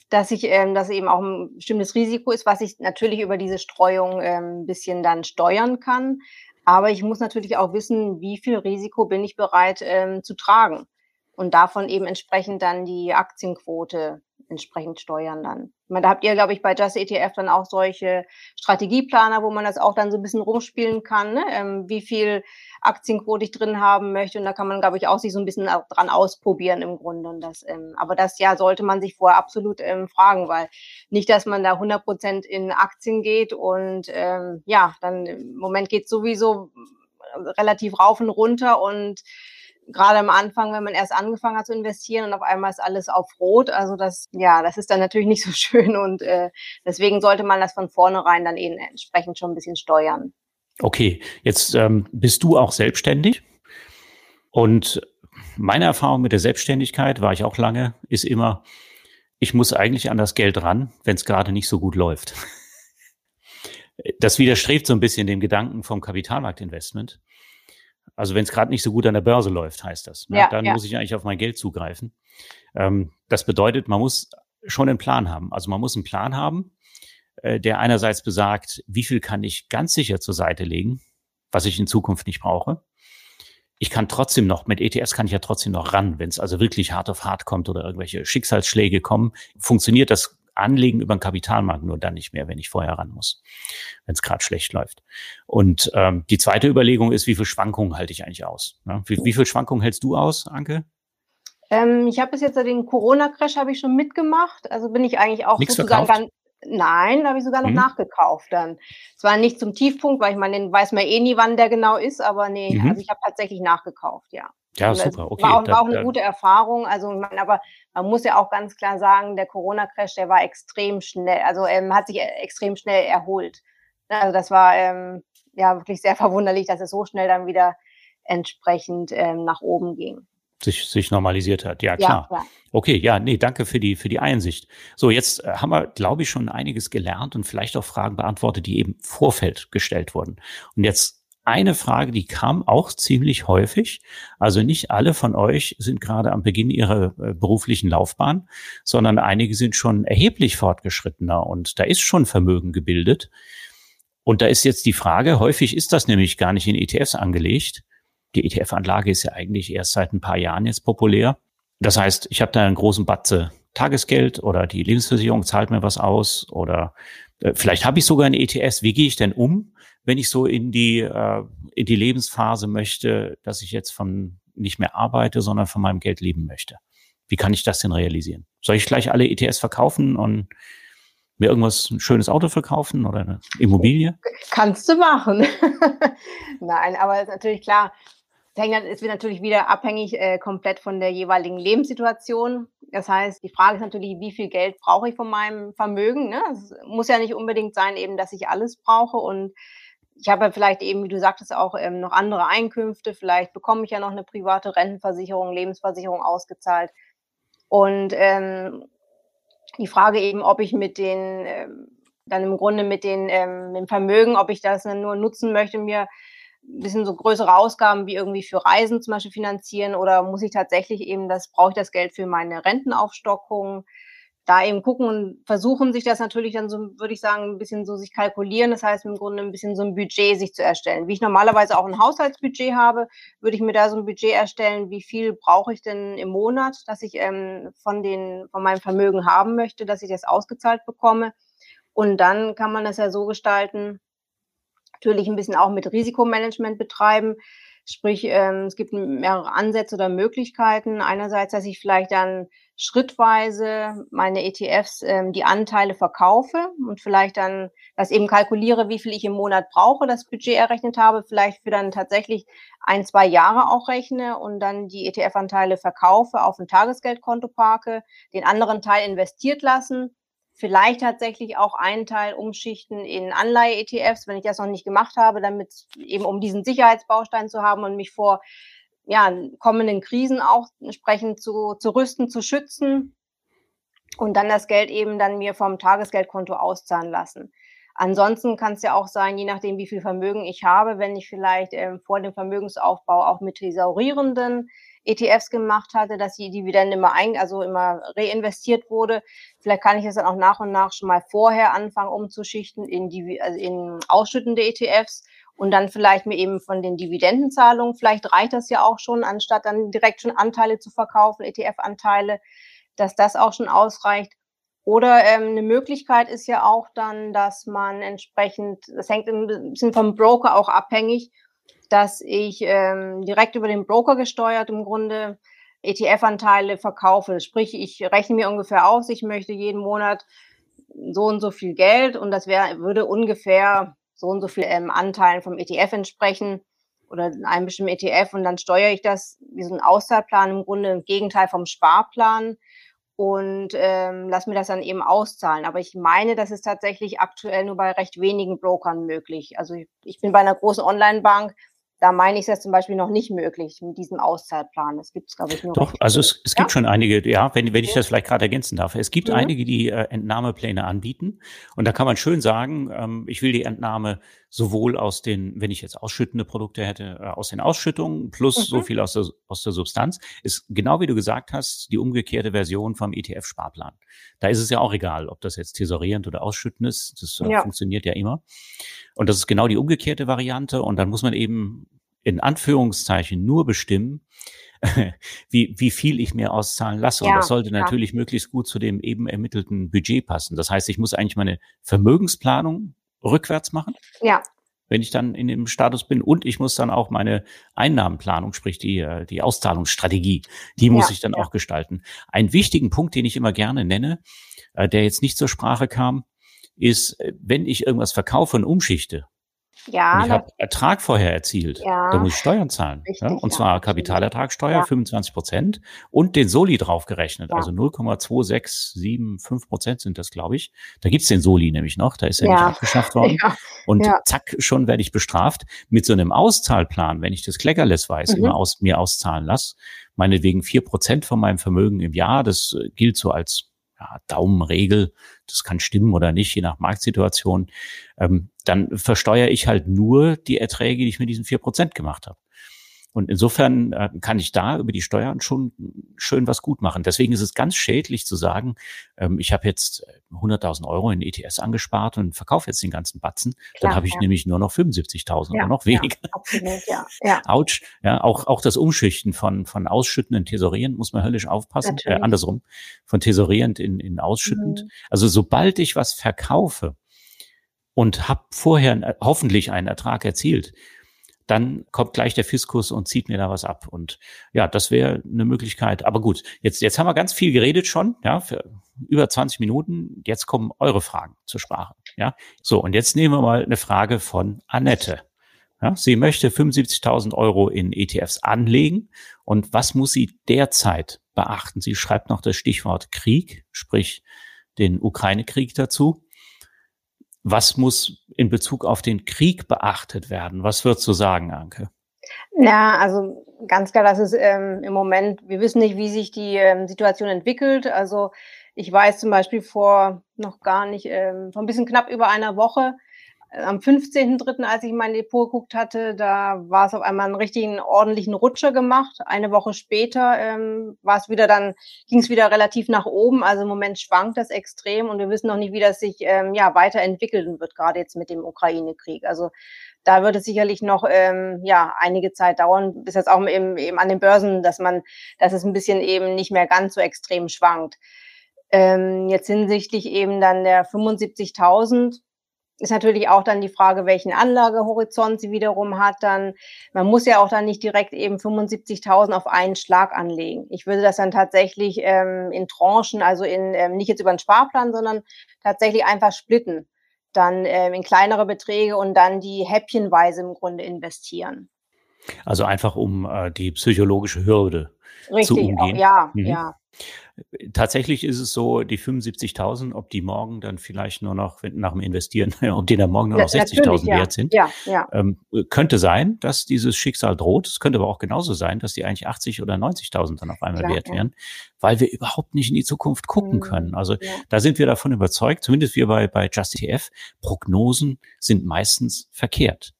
dass ich, ähm, dass eben auch ein bestimmtes Risiko ist, was ich natürlich über diese Streuung ähm, ein bisschen dann steuern kann. Aber ich muss natürlich auch wissen, wie viel Risiko bin ich bereit ähm, zu tragen und davon eben entsprechend dann die Aktienquote entsprechend steuern dann. Ich meine, da habt ihr, glaube ich, bei Just ETF dann auch solche Strategieplaner, wo man das auch dann so ein bisschen rumspielen kann, ne? ähm, wie viel Aktienquote ich drin haben möchte. Und da kann man, glaube ich, auch sich so ein bisschen dran ausprobieren im Grunde. Und das, ähm, aber das ja sollte man sich vorher absolut ähm, fragen, weil nicht, dass man da 100 Prozent in Aktien geht und ähm, ja, dann im Moment geht sowieso relativ rauf und runter und gerade am Anfang, wenn man erst angefangen hat zu investieren und auf einmal ist alles auf Rot. Also das, ja, das ist dann natürlich nicht so schön und äh, deswegen sollte man das von vornherein dann eben entsprechend schon ein bisschen steuern. Okay, jetzt ähm, bist du auch selbstständig und meine Erfahrung mit der Selbstständigkeit, war ich auch lange, ist immer, ich muss eigentlich an das Geld ran, wenn es gerade nicht so gut läuft. Das widerstrebt so ein bisschen dem Gedanken vom Kapitalmarktinvestment. Also wenn es gerade nicht so gut an der Börse läuft, heißt das. Ne? Ja, dann ja. muss ich eigentlich auf mein Geld zugreifen. Ähm, das bedeutet, man muss schon einen Plan haben. Also man muss einen Plan haben, äh, der einerseits besagt, wie viel kann ich ganz sicher zur Seite legen, was ich in Zukunft nicht brauche. Ich kann trotzdem noch, mit ETS kann ich ja trotzdem noch ran, wenn es also wirklich hart auf hart kommt oder irgendwelche Schicksalsschläge kommen, funktioniert das Anlegen über den Kapitalmarkt nur dann nicht mehr, wenn ich vorher ran muss, wenn es gerade schlecht läuft. Und ähm, die zweite Überlegung ist, wie viel Schwankungen halte ich eigentlich aus? Ne? Wie, wie viel Schwankungen hältst du aus, Anke? Ähm, ich habe bis jetzt den Corona-Crash habe ich schon mitgemacht. Also bin ich eigentlich auch Nichts sozusagen ganz, Nein, da habe ich sogar noch mhm. nachgekauft dann. Zwar nicht zum Tiefpunkt, weil ich meine, den weiß man eh nie, wann der genau ist, aber nee, mhm. also ich habe tatsächlich nachgekauft, ja. Ja, super, okay. War auch, war auch eine gute Erfahrung. Also, ich meine, aber man muss ja auch ganz klar sagen, der Corona-Crash, der war extrem schnell, also ähm, hat sich äh, extrem schnell erholt. Also das war ähm, ja wirklich sehr verwunderlich, dass es so schnell dann wieder entsprechend ähm, nach oben ging. Sich, sich normalisiert hat, ja klar. Ja, Okay, ja, nee, danke für die, für die Einsicht. So, jetzt äh, haben wir, glaube ich, schon einiges gelernt und vielleicht auch Fragen beantwortet, die eben im Vorfeld gestellt wurden. Und jetzt eine Frage, die kam auch ziemlich häufig. Also nicht alle von euch sind gerade am Beginn ihrer äh, beruflichen Laufbahn, sondern einige sind schon erheblich fortgeschrittener und da ist schon Vermögen gebildet. Und da ist jetzt die Frage, häufig ist das nämlich gar nicht in ETFs angelegt. Die ETF-Anlage ist ja eigentlich erst seit ein paar Jahren jetzt populär. Das heißt, ich habe da einen großen Batze Tagesgeld oder die Lebensversicherung zahlt mir was aus oder äh, vielleicht habe ich sogar eine ETS. Wie gehe ich denn um? Wenn ich so in die, äh, in die Lebensphase möchte, dass ich jetzt von nicht mehr arbeite, sondern von meinem Geld leben möchte. Wie kann ich das denn realisieren? Soll ich gleich alle ETS verkaufen und mir irgendwas, ein schönes Auto verkaufen oder eine Immobilie? Kannst du machen. Nein, aber ist natürlich klar, es wird natürlich wieder abhängig äh, komplett von der jeweiligen Lebenssituation. Das heißt, die Frage ist natürlich, wie viel Geld brauche ich von meinem Vermögen? Ne? Es muss ja nicht unbedingt sein, eben, dass ich alles brauche und ich habe vielleicht eben, wie du sagtest, auch ähm, noch andere Einkünfte. Vielleicht bekomme ich ja noch eine private Rentenversicherung, Lebensversicherung ausgezahlt. Und ähm, die Frage eben, ob ich mit den, ähm, dann im Grunde mit, den, ähm, mit dem Vermögen, ob ich das dann nur nutzen möchte, mir ein bisschen so größere Ausgaben wie irgendwie für Reisen zum Beispiel finanzieren oder muss ich tatsächlich eben das, brauche ich das Geld für meine Rentenaufstockung? Da eben gucken und versuchen sich das natürlich dann so, würde ich sagen, ein bisschen so sich kalkulieren. Das heißt im Grunde ein bisschen so ein Budget sich zu erstellen. Wie ich normalerweise auch ein Haushaltsbudget habe, würde ich mir da so ein Budget erstellen, wie viel brauche ich denn im Monat, dass ich ähm, von den, von meinem Vermögen haben möchte, dass ich das ausgezahlt bekomme. Und dann kann man das ja so gestalten, natürlich ein bisschen auch mit Risikomanagement betreiben. Sprich, ähm, es gibt mehrere Ansätze oder Möglichkeiten. Einerseits, dass ich vielleicht dann schrittweise meine ETFs ähm, die Anteile verkaufe und vielleicht dann das eben kalkuliere, wie viel ich im Monat brauche, das Budget errechnet habe, vielleicht für dann tatsächlich ein, zwei Jahre auch rechne und dann die ETF-Anteile verkaufe, auf ein Tagesgeldkonto parke, den anderen Teil investiert lassen vielleicht tatsächlich auch einen Teil umschichten in Anleihe-ETFs, wenn ich das noch nicht gemacht habe, damit eben um diesen Sicherheitsbaustein zu haben und mich vor ja, kommenden Krisen auch entsprechend zu, zu rüsten, zu schützen und dann das Geld eben dann mir vom Tagesgeldkonto auszahlen lassen. Ansonsten kann es ja auch sein, je nachdem, wie viel Vermögen ich habe, wenn ich vielleicht ähm, vor dem Vermögensaufbau auch mit thesaurierenden ETFs gemacht hatte, dass die Dividende immer ein, also immer reinvestiert wurde. Vielleicht kann ich es dann auch nach und nach schon mal vorher anfangen umzuschichten in, die, also in ausschüttende ETFs und dann vielleicht mir eben von den Dividendenzahlungen, vielleicht reicht das ja auch schon, anstatt dann direkt schon Anteile zu verkaufen, ETF-Anteile, dass das auch schon ausreicht. Oder ähm, eine Möglichkeit ist ja auch dann, dass man entsprechend, das hängt ein bisschen vom Broker auch abhängig, dass ich ähm, direkt über den Broker gesteuert im Grunde ETF-Anteile verkaufe. Sprich, ich rechne mir ungefähr aus, ich möchte jeden Monat so und so viel Geld und das wäre, würde ungefähr so und so viel ähm, Anteilen vom ETF entsprechen oder einem bestimmten ETF und dann steuere ich das wie so ein Auszahlplan im Grunde im Gegenteil vom Sparplan und ähm, lass mir das dann eben auszahlen. Aber ich meine, das ist tatsächlich aktuell nur bei recht wenigen Brokern möglich. Also ich, ich bin bei einer großen Online-Bank, da meine ich es zum Beispiel noch nicht möglich mit diesem Auszahlplan. Das gibt es, glaube ich, nur. Doch, also es, es ja? gibt schon einige, ja, wenn, wenn ich das vielleicht gerade ergänzen darf. Es gibt mhm. einige, die äh, Entnahmepläne anbieten. Und da kann man schön sagen, ähm, ich will die Entnahme sowohl aus den, wenn ich jetzt ausschüttende Produkte hätte, äh, aus den Ausschüttungen plus mhm. so viel aus der, aus der Substanz, ist genau wie du gesagt hast, die umgekehrte Version vom ETF-Sparplan. Da ist es ja auch egal, ob das jetzt tesorierend oder ausschüttend ist. Das äh, ja. funktioniert ja immer. Und das ist genau die umgekehrte Variante. Und dann muss man eben in Anführungszeichen nur bestimmen, wie, wie viel ich mir auszahlen lasse. Ja, und das sollte klar. natürlich möglichst gut zu dem eben ermittelten Budget passen. Das heißt, ich muss eigentlich meine Vermögensplanung rückwärts machen. Ja. Wenn ich dann in dem Status bin und ich muss dann auch meine Einnahmenplanung, sprich die, äh, die Auszahlungsstrategie, die muss ja, ich dann ja. auch gestalten. Einen wichtigen Punkt, den ich immer gerne nenne, äh, der jetzt nicht zur Sprache kam, ist, äh, wenn ich irgendwas verkaufe und umschichte, ja, und ich habe Ertrag vorher erzielt. Ja, da muss ich Steuern zahlen. Richtig, ja? Und zwar ja, Kapitalertragssteuer, ja. 25 Prozent und den Soli draufgerechnet. Also 0,2675 Prozent sind das, glaube ich. Da gibt's den Soli nämlich noch, da ist er ja. nicht abgeschafft worden. Und zack, schon werde ich bestraft. Mit so einem Auszahlplan, wenn ich das Kleckerless weiß, mhm. immer aus mir auszahlen lasse, meinetwegen vier Prozent von meinem Vermögen im Jahr, das gilt so als ja, Daumenregel, das kann stimmen oder nicht, je nach Marktsituation, ähm, dann versteuere ich halt nur die Erträge, die ich mit diesen vier Prozent gemacht habe. Und insofern äh, kann ich da über die Steuern schon schön was gut machen. Deswegen ist es ganz schädlich zu sagen, ähm, ich habe jetzt 100.000 äh, Euro in ETS angespart und verkaufe jetzt den ganzen Batzen. Klar, Dann habe ich ja. nämlich nur noch 75.000 ja, oder noch weniger. Ja, absolut, ja, ja. Autsch. Ja, auch, auch das Umschichten von, von ausschüttenden tesorierend muss man höllisch aufpassen. Äh, andersrum. Von tesorierend in, in ausschüttend. Mhm. Also sobald ich was verkaufe, und habe vorher äh, hoffentlich einen Ertrag erzielt, dann kommt gleich der Fiskus und zieht mir da was ab. Und ja, das wäre eine Möglichkeit. Aber gut, jetzt, jetzt haben wir ganz viel geredet schon, ja, für über 20 Minuten. Jetzt kommen eure Fragen zur Sprache. Ja, so, und jetzt nehmen wir mal eine Frage von Annette. Ja, sie möchte 75.000 Euro in ETFs anlegen. Und was muss sie derzeit beachten? Sie schreibt noch das Stichwort Krieg, sprich den Ukraine-Krieg dazu. Was muss in Bezug auf den Krieg beachtet werden? Was würdest du sagen, Anke? Ja, also ganz klar, das ist ähm, im Moment, wir wissen nicht, wie sich die ähm, Situation entwickelt. Also ich weiß zum Beispiel vor noch gar nicht, ähm, vor ein bisschen knapp über einer Woche, am 15.3., als ich mein Depot geguckt hatte, da war es auf einmal einen richtigen ordentlichen Rutscher gemacht. Eine Woche später ähm, war es wieder dann, ging es wieder relativ nach oben. Also im Moment schwankt das extrem und wir wissen noch nicht, wie das sich ähm, ja weiterentwickeln wird, gerade jetzt mit dem Ukraine-Krieg. Also da wird es sicherlich noch ähm, ja einige Zeit dauern, bis das auch eben, eben an den Börsen, dass man, dass es ein bisschen eben nicht mehr ganz so extrem schwankt. Ähm, jetzt hinsichtlich eben dann der 75.000 ist natürlich auch dann die Frage, welchen Anlagehorizont sie wiederum hat. Dann man muss ja auch dann nicht direkt eben 75.000 auf einen Schlag anlegen. Ich würde das dann tatsächlich ähm, in Tranchen, also in ähm, nicht jetzt über einen Sparplan, sondern tatsächlich einfach splitten, dann ähm, in kleinere Beträge und dann die häppchenweise im Grunde investieren. Also einfach um äh, die psychologische Hürde Richtig, zu umgehen. Ja, mhm. ja. Tatsächlich ist es so, die 75.000, ob die morgen dann vielleicht nur noch nach dem Investieren, ob die dann morgen nur noch 60.000 ja. wert sind, ja, ja. Ähm, könnte sein, dass dieses Schicksal droht. Es könnte aber auch genauso sein, dass die eigentlich 80 oder 90.000 dann auf einmal Klar, wert wären, weil wir überhaupt nicht in die Zukunft gucken mhm. können. Also da sind wir davon überzeugt, zumindest wir bei, bei Just ETF, Prognosen sind meistens verkehrt.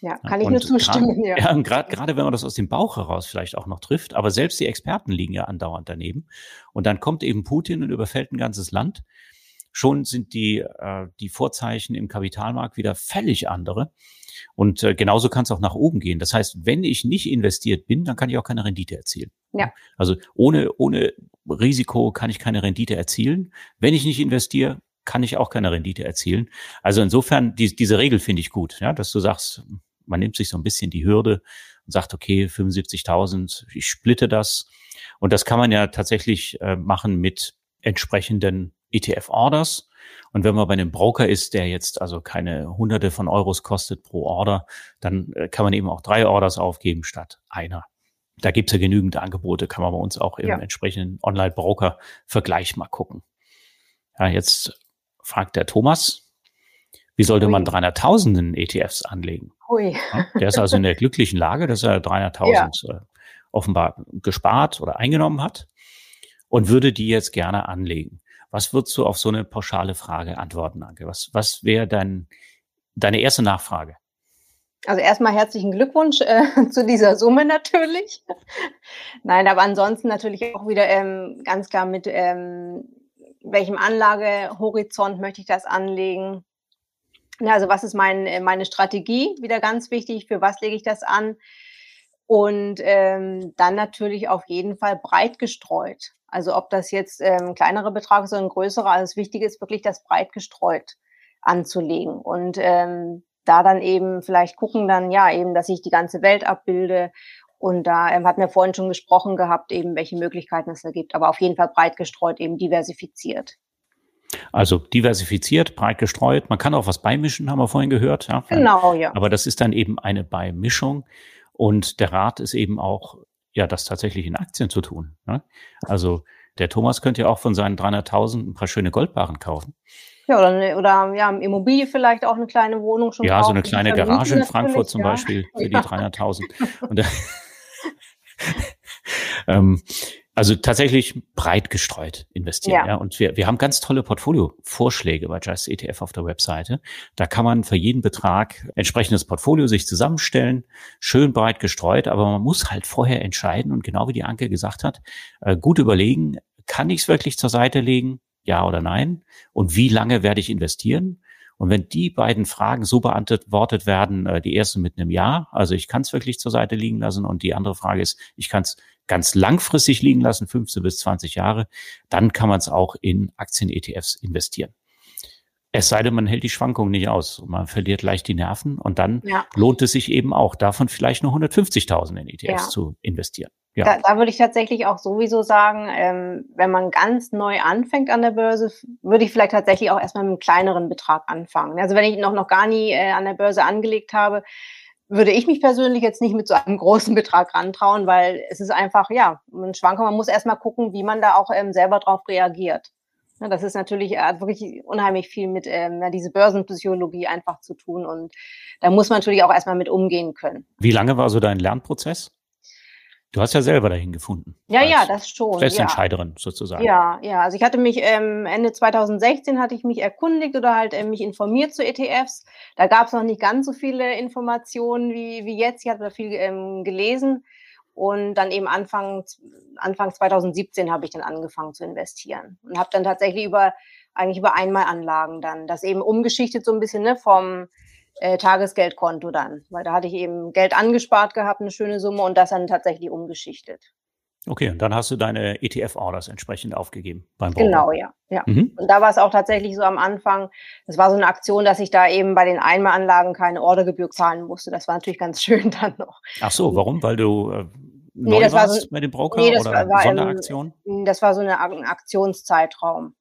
Ja, kann ich und nur zustimmen. Grad, ja, gerade gerade wenn man das aus dem Bauch heraus vielleicht auch noch trifft, aber selbst die Experten liegen ja andauernd daneben. Und dann kommt eben Putin und überfällt ein ganzes Land. Schon sind die, äh, die Vorzeichen im Kapitalmarkt wieder völlig andere. Und äh, genauso kann es auch nach oben gehen. Das heißt, wenn ich nicht investiert bin, dann kann ich auch keine Rendite erzielen. Ja. Also ohne, ohne Risiko kann ich keine Rendite erzielen. Wenn ich nicht investiere, kann ich auch keine Rendite erzielen. Also insofern, die, diese Regel finde ich gut, ja, dass du sagst, man nimmt sich so ein bisschen die Hürde und sagt, okay, 75.000, ich splitte das. Und das kann man ja tatsächlich äh, machen mit entsprechenden ETF-Orders. Und wenn man bei einem Broker ist, der jetzt also keine hunderte von Euros kostet pro Order, dann äh, kann man eben auch drei Orders aufgeben statt einer. Da gibt's ja genügend Angebote, kann man bei uns auch im ja. entsprechenden Online-Broker-Vergleich mal gucken. Ja, jetzt fragt der Thomas, wie sollte man 300.000 in ETFs anlegen? Ui. Der ist also in der glücklichen Lage, dass er 300.000 ja. Äh, offenbar gespart oder eingenommen hat und würde die jetzt gerne anlegen. Was würdest du auf so eine pauschale Frage antworten, Anke? Was, was wäre dein, deine erste Nachfrage? Also erstmal herzlichen Glückwunsch äh, zu dieser Summe natürlich. Nein, aber ansonsten natürlich auch wieder ähm, ganz klar mit ähm, welchem Anlagehorizont möchte ich das anlegen? Also was ist mein, äh, meine Strategie? Wieder ganz wichtig, für was lege ich das an? Und ähm, dann natürlich auf jeden Fall breit gestreut. Also ob das jetzt ähm, kleinere Betrag ist oder ein größerer, also das Wichtige ist wirklich, das breit gestreut anzulegen. Und ähm, da dann eben vielleicht gucken dann, ja, eben, dass ich die ganze Welt abbilde. Und da ähm, hatten wir vorhin schon gesprochen gehabt, eben welche Möglichkeiten es da gibt. Aber auf jeden Fall breit gestreut, eben diversifiziert. Also diversifiziert, breit gestreut. Man kann auch was beimischen, haben wir vorhin gehört. Ja. Genau, ja. Aber das ist dann eben eine Beimischung. Und der Rat ist eben auch, ja, das tatsächlich in Aktien zu tun. Ne? Also der Thomas könnte ja auch von seinen 300.000 ein paar schöne Goldbarren kaufen. Ja, oder, oder ja, Immobilie vielleicht auch eine kleine Wohnung schon. Ja, kaufen. so eine kleine Garage in Frankfurt zum ja. Beispiel für die 300.000. ähm, also tatsächlich breit gestreut investieren. Ja. ja. Und wir, wir haben ganz tolle Portfolio-Vorschläge bei Just ETF auf der Webseite. Da kann man für jeden Betrag entsprechendes Portfolio sich zusammenstellen, schön breit gestreut, aber man muss halt vorher entscheiden und genau wie die Anke gesagt hat, äh, gut überlegen, kann ich es wirklich zur Seite legen? Ja oder nein? Und wie lange werde ich investieren? Und wenn die beiden Fragen so beantwortet werden, äh, die erste mit einem Ja, also ich kann es wirklich zur Seite liegen lassen und die andere Frage ist, ich kann es ganz langfristig liegen lassen, 15 bis 20 Jahre, dann kann man es auch in Aktien-ETFs investieren. Es sei denn, man hält die Schwankungen nicht aus und man verliert leicht die Nerven und dann ja. lohnt es sich eben auch, davon vielleicht nur 150.000 in ETFs ja. zu investieren. Ja. Da, da würde ich tatsächlich auch sowieso sagen, ähm, wenn man ganz neu anfängt an der Börse, würde ich vielleicht tatsächlich auch erstmal mit einem kleineren Betrag anfangen. Also wenn ich noch, noch gar nie äh, an der Börse angelegt habe, würde ich mich persönlich jetzt nicht mit so einem großen Betrag rantrauen, weil es ist einfach, ja, ein Schwanker, man muss erstmal gucken, wie man da auch ähm, selber drauf reagiert. Ja, das ist natürlich hat wirklich unheimlich viel mit ähm, ja, diese Börsenpsychologie einfach zu tun und da muss man natürlich auch erstmal mit umgehen können. Wie lange war so dein Lernprozess? Du hast ja selber dahin gefunden. Ja, ja, das schon. Festentscheiderin ja. sozusagen. Ja, ja. Also ich hatte mich ähm, Ende 2016 hatte ich mich erkundigt oder halt ähm, mich informiert zu ETFs. Da gab es noch nicht ganz so viele Informationen wie, wie jetzt. Ich hatte da viel ähm, gelesen. Und dann eben Anfang, Anfang 2017 habe ich dann angefangen zu investieren und habe dann tatsächlich über eigentlich über Einmalanlagen dann das eben umgeschichtet so ein bisschen ne, vom äh, Tagesgeldkonto dann, weil da hatte ich eben Geld angespart gehabt, eine schöne Summe und das dann tatsächlich umgeschichtet. Okay, und dann hast du deine ETF-Orders entsprechend aufgegeben beim Broker. Genau, ja. ja. Mhm. Und da war es auch tatsächlich so am Anfang, das war so eine Aktion, dass ich da eben bei den Einmalanlagen keine Ordergebühr zahlen musste. Das war natürlich ganz schön dann noch. Ach so, warum? Weil du äh, neu nee, das warst war so, bei dem Broker nee, das oder war, Sonderaktion? Im, das war so eine, ein Aktionszeitraum.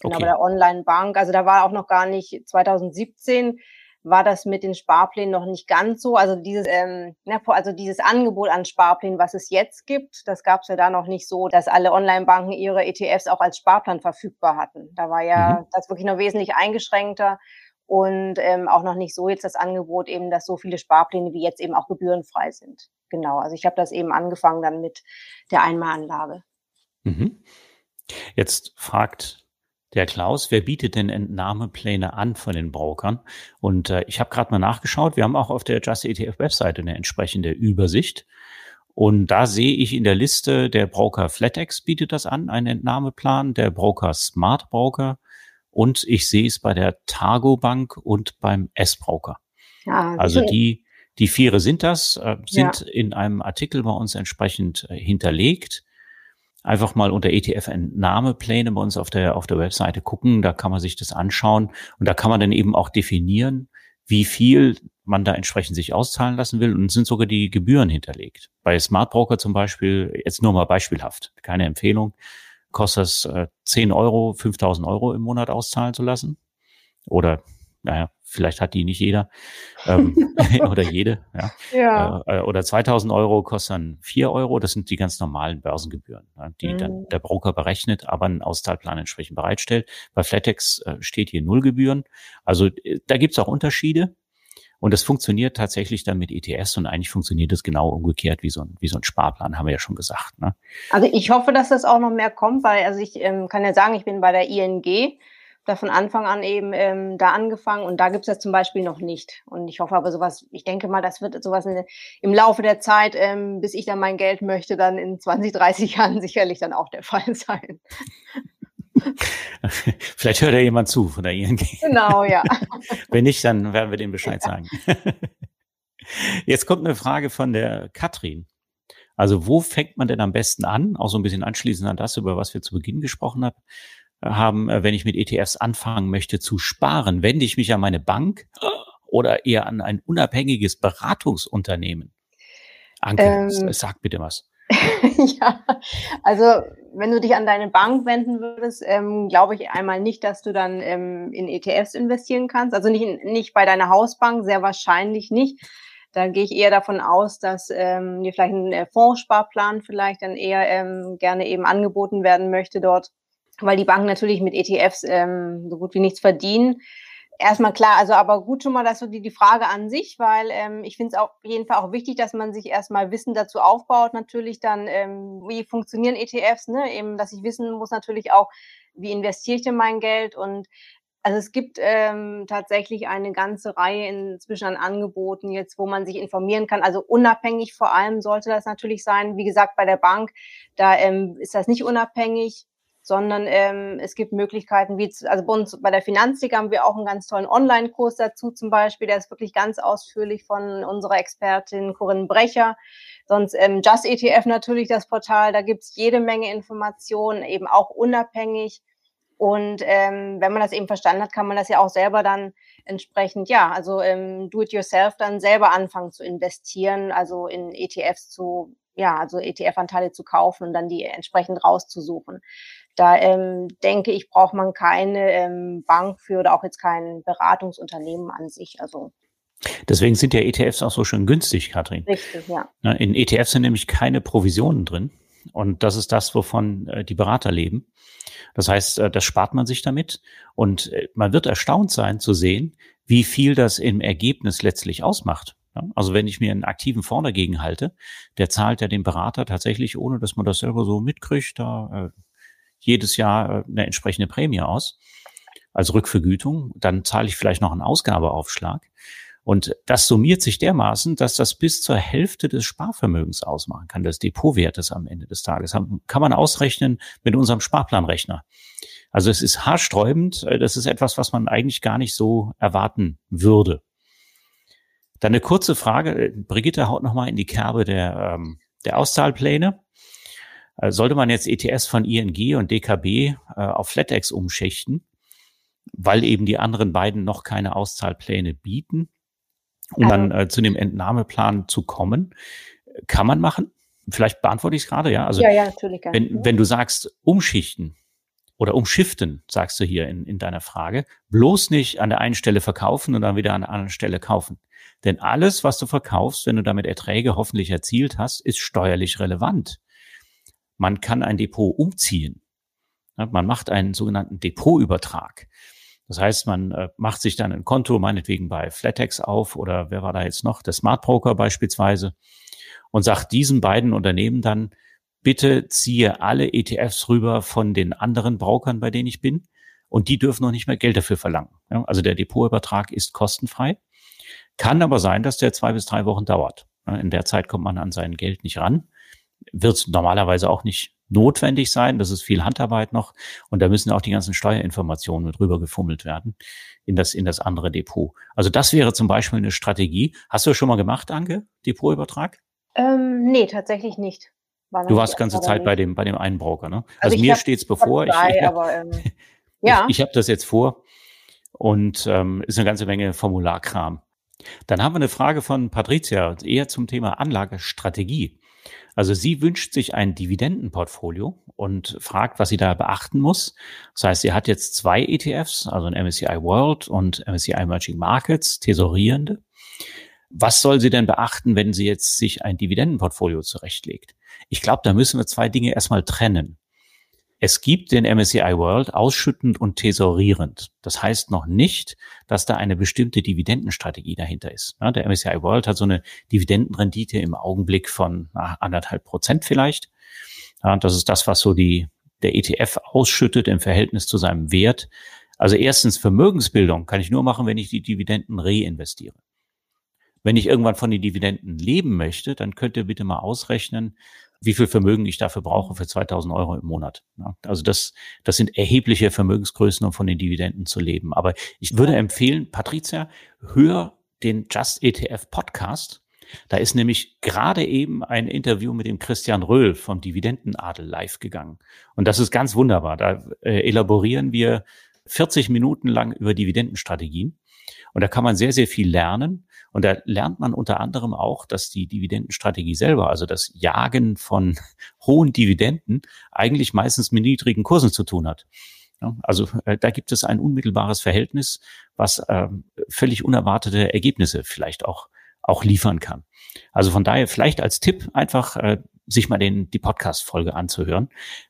Genau, okay. bei der Online-Bank. Also da war auch noch gar nicht 2017 war das mit den Sparplänen noch nicht ganz so. Also dieses, ähm, also dieses Angebot an Sparplänen, was es jetzt gibt, das gab es ja da noch nicht so, dass alle Online-Banken ihre ETFs auch als Sparplan verfügbar hatten. Da war ja mhm. das wirklich noch wesentlich eingeschränkter und ähm, auch noch nicht so jetzt das Angebot eben, dass so viele Sparpläne wie jetzt eben auch gebührenfrei sind. Genau, also ich habe das eben angefangen dann mit der Einmalanlage. Mhm. Jetzt fragt der Klaus, wer bietet denn Entnahmepläne an von den Brokern? Und äh, ich habe gerade mal nachgeschaut, wir haben auch auf der Just ETF Webseite eine entsprechende Übersicht. Und da sehe ich in der Liste, der Broker FlatEx bietet das an, einen Entnahmeplan, der Broker Smart Broker und ich sehe es bei der Targo Bank und beim S-Broker. Ja, also die, die Viere sind das, äh, sind ja. in einem Artikel bei uns entsprechend äh, hinterlegt einfach mal unter ETF-Entnahmepläne bei uns auf der, auf der Webseite gucken. Da kann man sich das anschauen und da kann man dann eben auch definieren, wie viel man da entsprechend sich auszahlen lassen will und sind sogar die Gebühren hinterlegt. Bei Smart Broker zum Beispiel, jetzt nur mal beispielhaft, keine Empfehlung, kostet es äh, 10 Euro, 5000 Euro im Monat auszahlen zu lassen. Oder naja, vielleicht hat die nicht jeder ähm, oder jede. Ja. ja. Äh, oder 2000 Euro kostet dann 4 Euro. Das sind die ganz normalen Börsengebühren, ne, die mhm. dann der Broker berechnet, aber einen Auszahlplan entsprechend bereitstellt. Bei Flatex äh, steht hier Nullgebühren. Also äh, da gibt's auch Unterschiede. Und das funktioniert tatsächlich dann mit ETS und eigentlich funktioniert es genau umgekehrt wie so ein, wie so ein Sparplan, haben wir ja schon gesagt. Ne? Also ich hoffe, dass das auch noch mehr kommt, weil also ich ähm, kann ja sagen, ich bin bei der ING da von Anfang an eben ähm, da angefangen und da gibt es das zum Beispiel noch nicht. Und ich hoffe aber sowas, ich denke mal, das wird sowas in, im Laufe der Zeit, ähm, bis ich dann mein Geld möchte, dann in 20, 30 Jahren sicherlich dann auch der Fall sein. Vielleicht hört ja jemand zu von der ING. Genau, ja. Wenn nicht, dann werden wir dem Bescheid ja. sagen. Jetzt kommt eine Frage von der Katrin. Also wo fängt man denn am besten an? Auch so ein bisschen anschließend an das, über was wir zu Beginn gesprochen haben haben, äh, wenn ich mit ETFs anfangen möchte zu sparen? Wende ich mich an meine Bank oder eher an ein unabhängiges Beratungsunternehmen? Anke, ähm, sag bitte was. ja, also wenn du dich an deine Bank wenden würdest, ähm, glaube ich einmal nicht, dass du dann ähm, in ETFs investieren kannst. Also nicht, nicht bei deiner Hausbank, sehr wahrscheinlich nicht. Da gehe ich eher davon aus, dass ähm, dir vielleicht ein äh, Fondssparplan vielleicht dann eher ähm, gerne eben angeboten werden möchte dort weil die Banken natürlich mit ETFs ähm, so gut wie nichts verdienen. Erstmal klar, also aber gut schon mal, dass du die, die Frage an sich, weil ähm, ich finde es auf jeden Fall auch wichtig, dass man sich erstmal Wissen dazu aufbaut, natürlich dann, ähm, wie funktionieren ETFs, ne? Eben, dass ich wissen muss natürlich auch, wie investiere ich denn mein Geld und also es gibt ähm, tatsächlich eine ganze Reihe inzwischen an Angeboten jetzt, wo man sich informieren kann. Also unabhängig vor allem sollte das natürlich sein. Wie gesagt, bei der Bank, da ähm, ist das nicht unabhängig sondern ähm, es gibt Möglichkeiten, wie zu, also bei uns bei der Finanzliga haben wir auch einen ganz tollen Online-Kurs dazu zum Beispiel, der ist wirklich ganz ausführlich von unserer Expertin Corinne Brecher. Sonst ähm, Just ETF natürlich das Portal, da gibt's jede Menge Informationen, eben auch unabhängig. Und ähm, wenn man das eben verstanden hat, kann man das ja auch selber dann entsprechend, ja, also ähm, do it yourself dann selber anfangen zu investieren, also in ETFs zu, ja, also ETF-Anteile zu kaufen und dann die entsprechend rauszusuchen. Da ähm, denke ich, braucht man keine ähm, Bank für oder auch jetzt kein Beratungsunternehmen an sich. Also Deswegen sind ja ETFs auch so schön günstig, Katrin. Richtig, ja. In ETFs sind nämlich keine Provisionen drin. Und das ist das, wovon äh, die Berater leben. Das heißt, äh, das spart man sich damit. Und äh, man wird erstaunt sein zu sehen, wie viel das im Ergebnis letztlich ausmacht. Also wenn ich mir einen aktiven Fonds dagegen halte, der zahlt ja dem Berater tatsächlich, ohne dass man das selber so mitkriegt, da äh, jedes Jahr äh, eine entsprechende Prämie aus als Rückvergütung. Dann zahle ich vielleicht noch einen Ausgabeaufschlag. Und das summiert sich dermaßen, dass das bis zur Hälfte des Sparvermögens ausmachen kann, des Depotwertes am Ende des Tages. Kann man ausrechnen mit unserem Sparplanrechner. Also es ist haarsträubend. Äh, das ist etwas, was man eigentlich gar nicht so erwarten würde. Dann eine kurze Frage. Brigitte haut nochmal in die Kerbe der, ähm, der Auszahlpläne. Äh, sollte man jetzt ETS von ING und DKB äh, auf FlatEx umschichten, weil eben die anderen beiden noch keine Auszahlpläne bieten, um dann also äh, zu dem Entnahmeplan zu kommen? Kann man machen? Vielleicht beantworte ich es gerade, ja? Also, ja, ja, natürlich. Wenn, wenn du sagst, umschichten, oder umschiften, sagst du hier in, in deiner Frage. Bloß nicht an der einen Stelle verkaufen und dann wieder an der anderen Stelle kaufen. Denn alles, was du verkaufst, wenn du damit Erträge hoffentlich erzielt hast, ist steuerlich relevant. Man kann ein Depot umziehen. Man macht einen sogenannten Depotübertrag. Das heißt, man äh, macht sich dann ein Konto, meinetwegen bei Flatex auf oder wer war da jetzt noch, der Smart Broker beispielsweise, und sagt diesen beiden Unternehmen dann, bitte ziehe alle ETFs rüber von den anderen Brokern, bei denen ich bin. Und die dürfen noch nicht mehr Geld dafür verlangen. Also der Depotübertrag ist kostenfrei. Kann aber sein, dass der zwei bis drei Wochen dauert. In der Zeit kommt man an sein Geld nicht ran. Wird normalerweise auch nicht notwendig sein. Das ist viel Handarbeit noch. Und da müssen auch die ganzen Steuerinformationen mit rüber gefummelt werden in das, in das andere Depot. Also das wäre zum Beispiel eine Strategie. Hast du schon mal gemacht, Anke? Depotübertrag? Ähm, nee, tatsächlich nicht. Du warst die ganze Zeit bei dem, bei dem einen Broker, ne? Also, also mir steht's bevor. Bei, ich, aber, ähm, ja. ich, ich habe das jetzt vor und ähm, ist eine ganze Menge Formularkram. Dann haben wir eine Frage von Patricia, eher zum Thema Anlagestrategie. Also sie wünscht sich ein Dividendenportfolio und fragt, was sie da beachten muss. Das heißt, sie hat jetzt zwei ETFs, also ein MSCI World und MSCI Emerging Markets, tesorierende. Was soll sie denn beachten, wenn sie jetzt sich ein Dividendenportfolio zurechtlegt? Ich glaube, da müssen wir zwei Dinge erstmal trennen. Es gibt den MSCI World ausschüttend und tesorierend. Das heißt noch nicht, dass da eine bestimmte Dividendenstrategie dahinter ist. der MSCI World hat so eine Dividendenrendite im Augenblick von anderthalb Prozent vielleicht. das ist das, was so die, der ETF ausschüttet im Verhältnis zu seinem Wert. Also erstens Vermögensbildung kann ich nur machen, wenn ich die Dividenden reinvestiere. Wenn ich irgendwann von den Dividenden leben möchte, dann könnt ihr bitte mal ausrechnen, wie viel Vermögen ich dafür brauche für 2000 Euro im Monat. Also das, das sind erhebliche Vermögensgrößen, um von den Dividenden zu leben. Aber ich würde empfehlen, Patricia, hör den Just ETF Podcast. Da ist nämlich gerade eben ein Interview mit dem Christian Röhl vom Dividendenadel live gegangen. Und das ist ganz wunderbar. Da äh, elaborieren wir 40 Minuten lang über Dividendenstrategien. Und da kann man sehr, sehr viel lernen. Und da lernt man unter anderem auch, dass die Dividendenstrategie selber, also das Jagen von hohen Dividenden, eigentlich meistens mit niedrigen Kursen zu tun hat. Also äh, da gibt es ein unmittelbares Verhältnis, was äh, völlig unerwartete Ergebnisse vielleicht auch, auch liefern kann. Also von daher vielleicht als Tipp einfach äh, sich mal den, die Podcast-Folge anzuhören.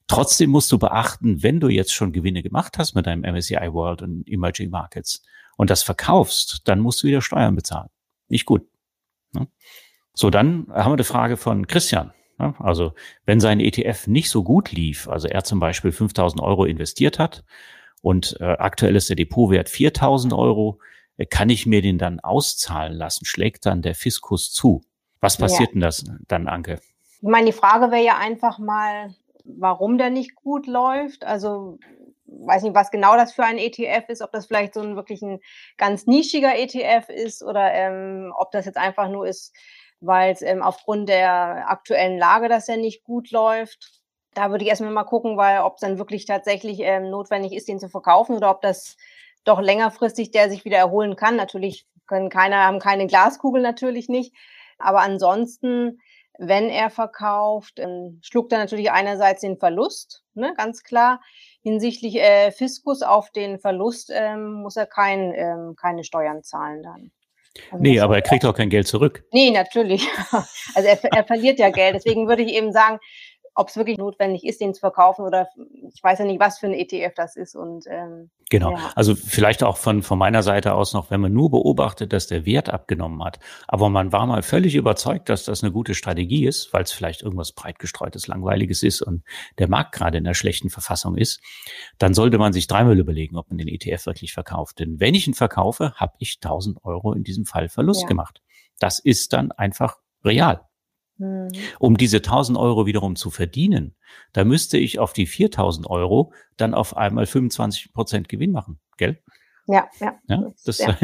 Trotzdem musst du beachten, wenn du jetzt schon Gewinne gemacht hast mit deinem MSCI World und Emerging Markets und das verkaufst, dann musst du wieder Steuern bezahlen nicht gut. Ne? So, dann haben wir eine Frage von Christian. Ne? Also, wenn sein ETF nicht so gut lief, also er zum Beispiel 5000 Euro investiert hat und äh, aktuell ist der Depotwert 4000 Euro, äh, kann ich mir den dann auszahlen lassen? Schlägt dann der Fiskus zu? Was passiert ja. denn das dann, Anke? Ich meine, die Frage wäre ja einfach mal, warum der nicht gut läuft. Also weiß nicht, was genau das für ein ETF ist, ob das vielleicht so ein wirklich ein ganz nischiger ETF ist oder ähm, ob das jetzt einfach nur ist, weil es ähm, aufgrund der aktuellen Lage das ja nicht gut läuft. Da würde ich erstmal mal gucken, weil ob es dann wirklich tatsächlich ähm, notwendig ist, den zu verkaufen oder ob das doch längerfristig der sich wieder erholen kann. Natürlich können keine, haben keine Glaskugel natürlich nicht. Aber ansonsten, wenn er verkauft, ähm, schluckt er natürlich einerseits den Verlust, ne, ganz klar hinsichtlich äh, Fiskus auf den Verlust ähm, muss er kein, ähm, keine Steuern zahlen dann. Also nee, aber er kriegt auch kein Geld zurück. Nee, natürlich. Also er, er verliert ja Geld. Deswegen würde ich eben sagen, ob es wirklich notwendig ist, den zu verkaufen oder ich weiß ja nicht, was für ein ETF das ist. Und ähm, genau, ja. also vielleicht auch von, von meiner Seite aus noch, wenn man nur beobachtet, dass der Wert abgenommen hat, aber man war mal völlig überzeugt, dass das eine gute Strategie ist, weil es vielleicht irgendwas breitgestreutes, langweiliges ist und der Markt gerade in einer schlechten Verfassung ist, dann sollte man sich dreimal überlegen, ob man den ETF wirklich verkauft. Denn wenn ich ihn verkaufe, habe ich 1000 Euro in diesem Fall Verlust ja. gemacht. Das ist dann einfach real. Mhm. Um diese 1000 Euro wiederum zu verdienen, da müsste ich auf die 4000 Euro dann auf einmal 25 Prozent Gewinn machen, gell? Ja, ja. ja, das, ja.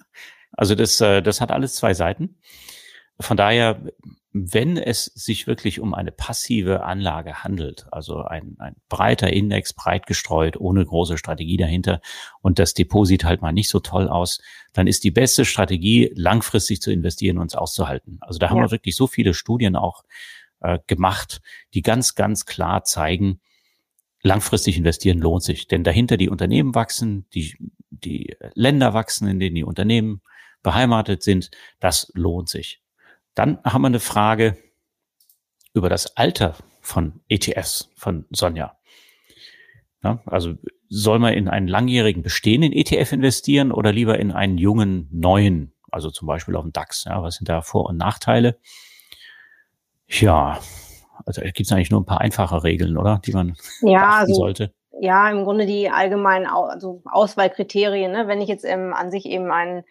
also das, äh, das hat alles zwei Seiten. Von daher wenn es sich wirklich um eine passive Anlage handelt, also ein, ein breiter Index, breit gestreut, ohne große Strategie dahinter und das Depot sieht halt mal nicht so toll aus, dann ist die beste Strategie, langfristig zu investieren und es auszuhalten. Also da haben ja. wir wirklich so viele Studien auch äh, gemacht, die ganz, ganz klar zeigen, langfristig investieren lohnt sich. Denn dahinter die Unternehmen wachsen, die, die Länder wachsen, in denen die Unternehmen beheimatet sind, das lohnt sich. Dann haben wir eine Frage über das Alter von ETFs von Sonja. Ja, also soll man in einen langjährigen bestehenden ETF investieren oder lieber in einen jungen neuen, also zum Beispiel auf den DAX? Ja, was sind da Vor- und Nachteile? Ja, also gibt es eigentlich nur ein paar einfache Regeln, oder, die man ja, beachten also, sollte? Ja, im Grunde die allgemeinen also Auswahlkriterien. Ne? Wenn ich jetzt ähm, an sich eben einen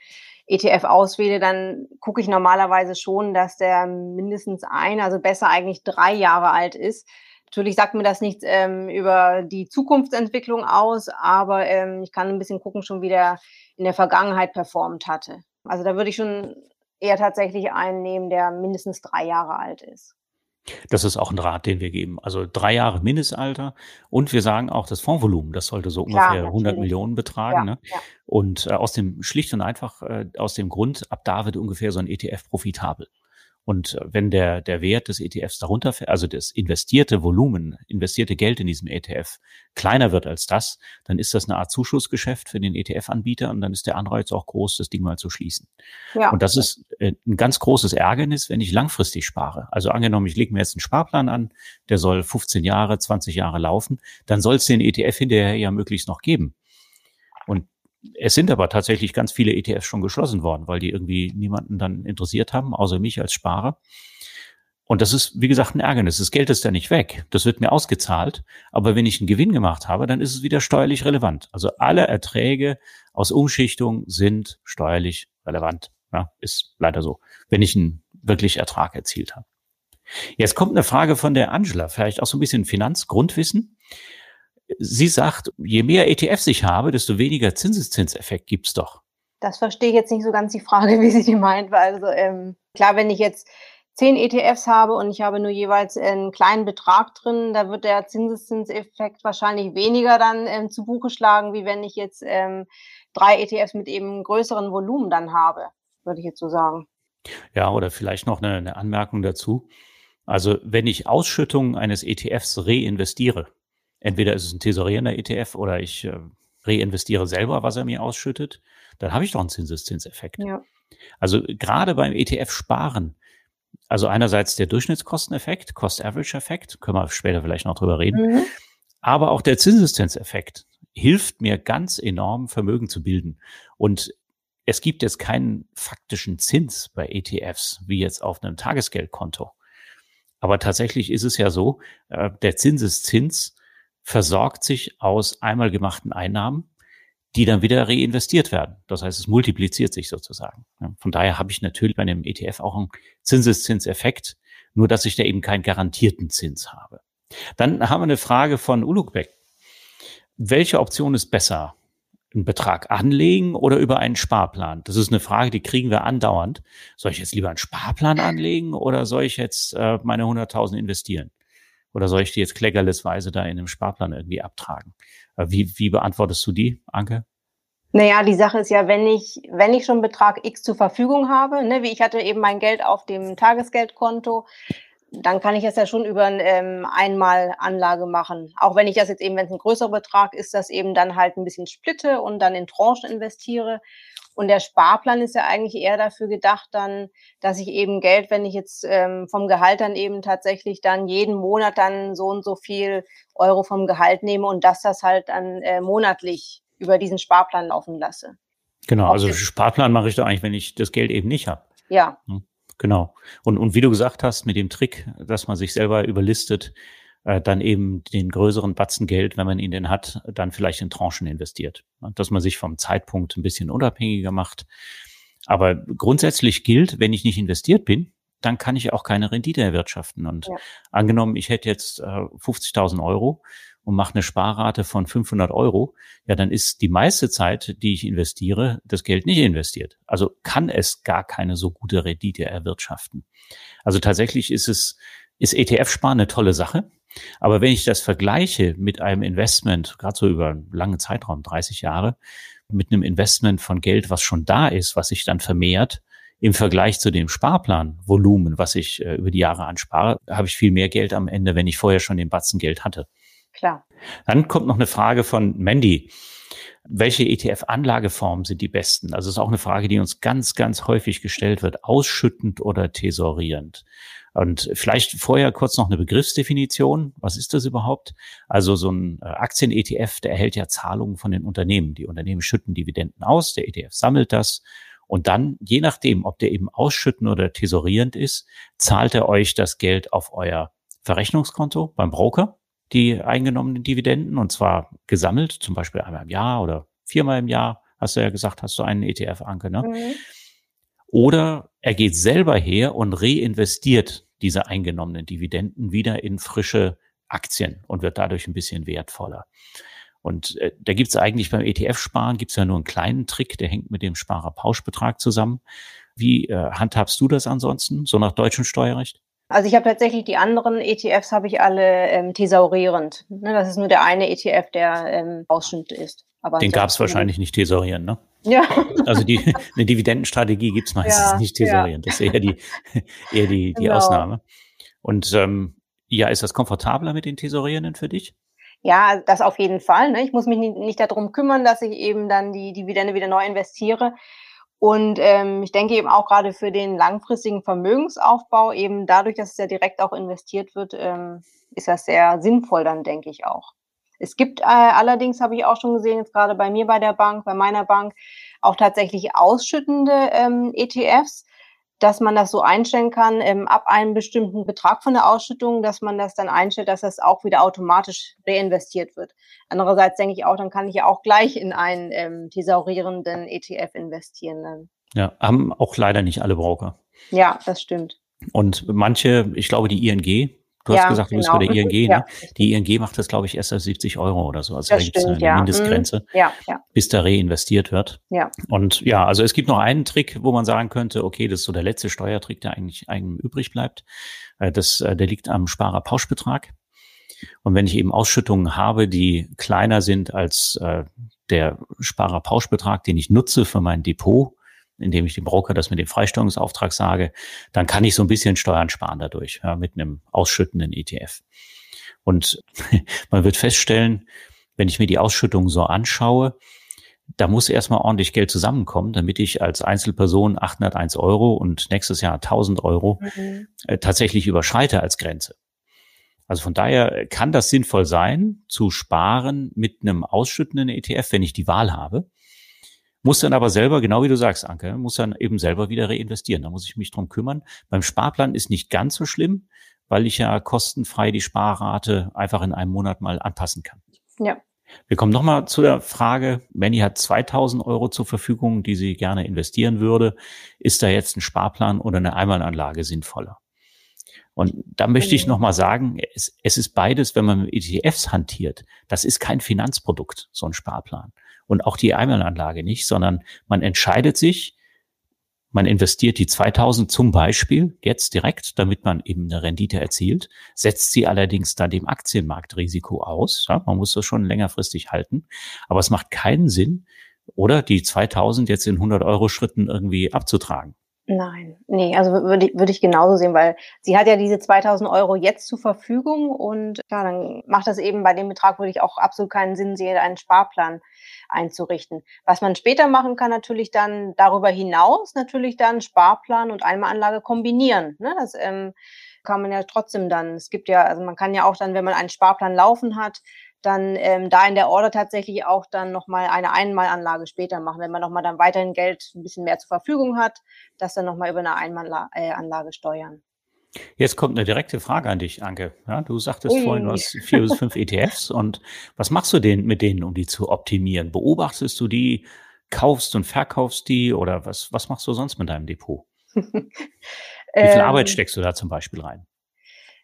ETF auswähle, dann gucke ich normalerweise schon, dass der mindestens ein, also besser eigentlich drei Jahre alt ist. Natürlich sagt mir das nichts ähm, über die Zukunftsentwicklung aus, aber ähm, ich kann ein bisschen gucken, schon wie der in der Vergangenheit performt hatte. Also da würde ich schon eher tatsächlich einen nehmen, der mindestens drei Jahre alt ist. Das ist auch ein Rat, den wir geben. Also drei Jahre Mindestalter und wir sagen auch das Fondsvolumen, das sollte so ungefähr Klar, 100 Millionen betragen. Ja, ne? ja. Und äh, aus dem schlicht und einfach äh, aus dem Grund, ab da wird ungefähr so ein ETF profitabel. Und äh, wenn der, der Wert des ETFs darunter, also das investierte Volumen, investierte Geld in diesem ETF kleiner wird als das, dann ist das eine Art Zuschussgeschäft für den ETF-Anbieter und dann ist der Anreiz auch groß, das Ding mal zu schließen. Ja. Und das ist äh, ein ganz großes Ärgernis, wenn ich langfristig spare. Also angenommen, ich lege mir jetzt einen Sparplan an, der soll 15 Jahre, 20 Jahre laufen, dann soll es den ETF hinterher ja möglichst noch geben. Und es sind aber tatsächlich ganz viele ETFs schon geschlossen worden, weil die irgendwie niemanden dann interessiert haben, außer mich als Sparer. Und das ist, wie gesagt, ein Ärgernis. Das Geld ist ja nicht weg. Das wird mir ausgezahlt. Aber wenn ich einen Gewinn gemacht habe, dann ist es wieder steuerlich relevant. Also alle Erträge aus Umschichtung sind steuerlich relevant. Ja, ist leider so, wenn ich einen wirklich Ertrag erzielt habe. Jetzt kommt eine Frage von der Angela, vielleicht auch so ein bisschen Finanzgrundwissen. Sie sagt, je mehr ETFs ich habe, desto weniger Zinseszinseffekt gibt's doch. Das verstehe ich jetzt nicht so ganz die Frage, wie sie die meint. Weil also ähm, klar, wenn ich jetzt zehn ETFs habe und ich habe nur jeweils einen kleinen Betrag drin, da wird der Zinseszinseffekt wahrscheinlich weniger dann ähm, zu Buche schlagen, wie wenn ich jetzt ähm, drei ETFs mit eben größeren Volumen dann habe, würde ich jetzt so sagen. Ja, oder vielleicht noch eine, eine Anmerkung dazu. Also wenn ich Ausschüttungen eines ETFs reinvestiere, entweder ist es ein tesorierender ETF oder ich äh, reinvestiere selber, was er mir ausschüttet, dann habe ich doch einen Zinseszinseffekt. Ja. Also gerade beim ETF sparen, also einerseits der Durchschnittskosteneffekt, Cost-Average-Effekt, können wir später vielleicht noch drüber reden, mhm. aber auch der Zinseszinseffekt hilft mir ganz enorm, Vermögen zu bilden. Und es gibt jetzt keinen faktischen Zins bei ETFs, wie jetzt auf einem Tagesgeldkonto. Aber tatsächlich ist es ja so, äh, der Zinseszins versorgt sich aus einmal gemachten Einnahmen, die dann wieder reinvestiert werden. Das heißt, es multipliziert sich sozusagen. Von daher habe ich natürlich bei einem ETF auch einen Zinseszinseffekt, nur dass ich da eben keinen garantierten Zins habe. Dann haben wir eine Frage von Ulukbek. Welche Option ist besser? Einen Betrag anlegen oder über einen Sparplan? Das ist eine Frage, die kriegen wir andauernd. Soll ich jetzt lieber einen Sparplan anlegen oder soll ich jetzt äh, meine 100.000 investieren? Oder soll ich die jetzt kleckerlesweise da in einem Sparplan irgendwie abtragen? Äh, wie, wie beantwortest du die, Anke? Naja, die Sache ist ja, wenn ich, wenn ich schon Betrag X zur Verfügung habe, ne, wie ich hatte eben mein Geld auf dem Tagesgeldkonto, dann kann ich es ja schon über ähm, einmal Anlage machen. Auch wenn ich das jetzt eben, wenn es ein größerer Betrag ist, das eben dann halt ein bisschen splitte und dann in Tranchen investiere. Und der Sparplan ist ja eigentlich eher dafür gedacht, dann, dass ich eben Geld, wenn ich jetzt ähm, vom Gehalt dann eben tatsächlich dann jeden Monat dann so und so viel Euro vom Gehalt nehme und dass das halt dann äh, monatlich über diesen Sparplan laufen lasse. Genau, also Sparplan mache ich da eigentlich, wenn ich das Geld eben nicht habe. Ja. Hm, genau. Und, und wie du gesagt hast, mit dem Trick, dass man sich selber überlistet, äh, dann eben den größeren Batzen Geld, wenn man ihn denn hat, dann vielleicht in Tranchen investiert. Dass man sich vom Zeitpunkt ein bisschen unabhängiger macht. Aber grundsätzlich gilt, wenn ich nicht investiert bin, dann kann ich auch keine Rendite erwirtschaften. Und ja. angenommen, ich hätte jetzt äh, 50.000 Euro und mache eine Sparrate von 500 Euro, ja, dann ist die meiste Zeit, die ich investiere, das Geld nicht investiert. Also kann es gar keine so gute Rendite erwirtschaften. Also tatsächlich ist es, ist ETF-Sparen eine tolle Sache. Aber wenn ich das vergleiche mit einem Investment, gerade so über einen langen Zeitraum, 30 Jahre, mit einem Investment von Geld, was schon da ist, was sich dann vermehrt, im Vergleich zu dem Sparplanvolumen, was ich äh, über die Jahre anspare, habe ich viel mehr Geld am Ende, wenn ich vorher schon den Batzen Geld hatte. Klar. Dann kommt noch eine Frage von Mandy. Welche ETF-Anlageformen sind die besten? Also es ist auch eine Frage, die uns ganz, ganz häufig gestellt wird. Ausschüttend oder tesorierend? Und vielleicht vorher kurz noch eine Begriffsdefinition. Was ist das überhaupt? Also so ein äh, Aktien-ETF, der erhält ja Zahlungen von den Unternehmen. Die Unternehmen schütten Dividenden aus, der ETF sammelt das. Und dann, je nachdem, ob der eben ausschütten oder tesorierend ist, zahlt er euch das Geld auf euer Verrechnungskonto beim Broker, die eingenommenen Dividenden, und zwar gesammelt, zum Beispiel einmal im Jahr oder viermal im Jahr, hast du ja gesagt, hast du einen ETF-Anke, ne? Mhm. Oder er geht selber her und reinvestiert diese eingenommenen Dividenden wieder in frische Aktien und wird dadurch ein bisschen wertvoller. Und äh, da gibt's eigentlich beim ETF-Sparen gibt's ja nur einen kleinen Trick, der hängt mit dem Sparerpauschbetrag zusammen. Wie äh, handhabst du das ansonsten, so nach deutschem Steuerrecht? Also ich habe tatsächlich die anderen ETFs habe ich alle ähm, thesaurierend. Ne, das ist nur der eine ETF, der ähm, ausschnitt ist. Aber Den gab's wahrscheinlich nicht thesaurieren, ne? Ja. Also die, eine Dividendenstrategie gibt's meistens ja, nicht thesaurieren. Ja. Das ist eher die, eher die, die genau. Ausnahme. Und ähm, ja, ist das komfortabler mit den Thesaurierenden für dich? Ja, das auf jeden Fall. Ne? Ich muss mich nicht, nicht darum kümmern, dass ich eben dann die Dividende wieder neu investiere. Und ähm, ich denke eben auch gerade für den langfristigen Vermögensaufbau, eben dadurch, dass es ja direkt auch investiert wird, ähm, ist das sehr sinnvoll dann, denke ich auch. Es gibt äh, allerdings, habe ich auch schon gesehen, jetzt gerade bei mir bei der Bank, bei meiner Bank, auch tatsächlich ausschüttende ähm, ETFs, dass man das so einstellen kann, ähm, ab einem bestimmten Betrag von der Ausschüttung, dass man das dann einstellt, dass das auch wieder automatisch reinvestiert wird. Andererseits denke ich auch, dann kann ich ja auch gleich in einen ähm, thesaurierenden ETF investieren. Dann. Ja, haben auch leider nicht alle Broker. Ja, das stimmt. Und manche, ich glaube, die ING, Du ja, hast gesagt, du genau. bist bei der ING, ne? Die ING macht das, glaube ich, erst auf 70 Euro oder so. Also das da gibt es eine ja. Mindestgrenze, mhm. ja, ja. bis da reinvestiert wird. Ja. Und ja, also es gibt noch einen Trick, wo man sagen könnte, okay, das ist so der letzte Steuertrick, der eigentlich einem übrig bleibt. Äh, das, äh, der liegt am Sparerpauschbetrag. Und wenn ich eben Ausschüttungen habe, die kleiner sind als äh, der Sparerpauschbetrag, den ich nutze für mein Depot, indem ich dem Broker das mit dem Freistellungsauftrag sage, dann kann ich so ein bisschen Steuern sparen dadurch, ja, mit einem ausschüttenden ETF. Und man wird feststellen, wenn ich mir die Ausschüttung so anschaue, da muss erstmal ordentlich Geld zusammenkommen, damit ich als Einzelperson 801 Euro und nächstes Jahr 1000 Euro mhm. äh, tatsächlich überschreite als Grenze. Also von daher kann das sinnvoll sein, zu sparen mit einem ausschüttenden ETF, wenn ich die Wahl habe. Muss dann aber selber, genau wie du sagst, Anke, muss dann eben selber wieder reinvestieren. Da muss ich mich drum kümmern. Beim Sparplan ist nicht ganz so schlimm, weil ich ja kostenfrei die Sparrate einfach in einem Monat mal anpassen kann. Ja. Wir kommen nochmal zu der Frage, Manny hat 2000 Euro zur Verfügung, die sie gerne investieren würde. Ist da jetzt ein Sparplan oder eine Einmalanlage sinnvoller? Und da möchte ich mhm. nochmal sagen, es, es ist beides, wenn man mit ETFs hantiert. Das ist kein Finanzprodukt, so ein Sparplan und auch die Einmalanlage nicht, sondern man entscheidet sich, man investiert die 2000 zum Beispiel jetzt direkt, damit man eben eine Rendite erzielt, setzt sie allerdings dann dem Aktienmarktrisiko aus. Ja, man muss das schon längerfristig halten. Aber es macht keinen Sinn, oder die 2000 jetzt in 100 Euro Schritten irgendwie abzutragen. Nein, nee, also würde ich, würde ich genauso sehen, weil sie hat ja diese 2000 Euro jetzt zur Verfügung und ja, dann macht das eben bei dem Betrag würde ich auch absolut keinen Sinn sehen, einen Sparplan einzurichten. Was man später machen kann, natürlich dann darüber hinaus natürlich dann Sparplan und Einmalanlage kombinieren. Ne? Das ähm, kann man ja trotzdem dann, es gibt ja, also man kann ja auch dann, wenn man einen Sparplan laufen hat, dann ähm, da in der Order tatsächlich auch dann nochmal eine Einmalanlage später machen, wenn man nochmal dann weiterhin Geld ein bisschen mehr zur Verfügung hat, das dann nochmal über eine Einmalanlage äh, steuern. Jetzt kommt eine direkte Frage an dich, Anke. Ja, du sagtest Ui. vorhin, du hast vier bis fünf ETFs und was machst du denn mit denen, um die zu optimieren? Beobachtest du die, kaufst und verkaufst die oder was, was machst du sonst mit deinem Depot? Wie viel ähm, Arbeit steckst du da zum Beispiel rein?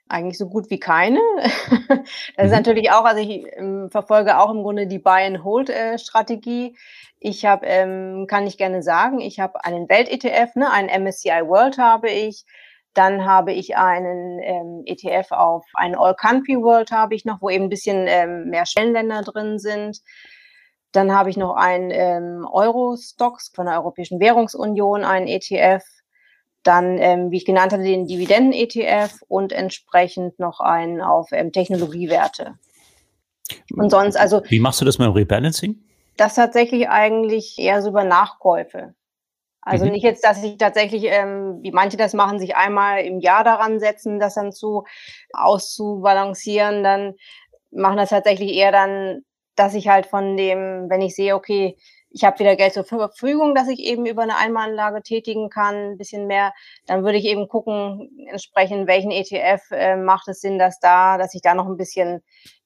Eigentlich so gut wie keine. das mhm. ist natürlich auch, also ich ähm, verfolge auch im Grunde die Buy-and-Hold-Strategie. ich habe, ähm, kann ich gerne sagen, ich habe einen Welt-ETF, ne, einen MSCI World habe ich. Dann habe ich einen ähm, ETF auf einen All-Country World habe ich noch, wo eben ein bisschen ähm, mehr Schwellenländer drin sind. Dann habe ich noch einen ähm, Euro-Stocks von der Europäischen Währungsunion, einen ETF dann, ähm, wie ich genannt hatte, den Dividenden-ETF und entsprechend noch einen auf ähm, Technologiewerte. Und sonst, also. Wie machst du das mit dem Rebalancing? Das tatsächlich eigentlich eher so über Nachkäufe. Also mhm. nicht jetzt, dass ich tatsächlich, ähm, wie manche das machen, sich einmal im Jahr daran setzen, das dann zu auszubalancieren, dann machen das tatsächlich eher dann, dass ich halt von dem, wenn ich sehe, okay, ich habe wieder Geld zur Verfügung, dass ich eben über eine Einmalanlage tätigen kann, ein bisschen mehr, dann würde ich eben gucken, entsprechend welchen ETF äh, macht es Sinn, dass da, dass ich da noch ein bisschen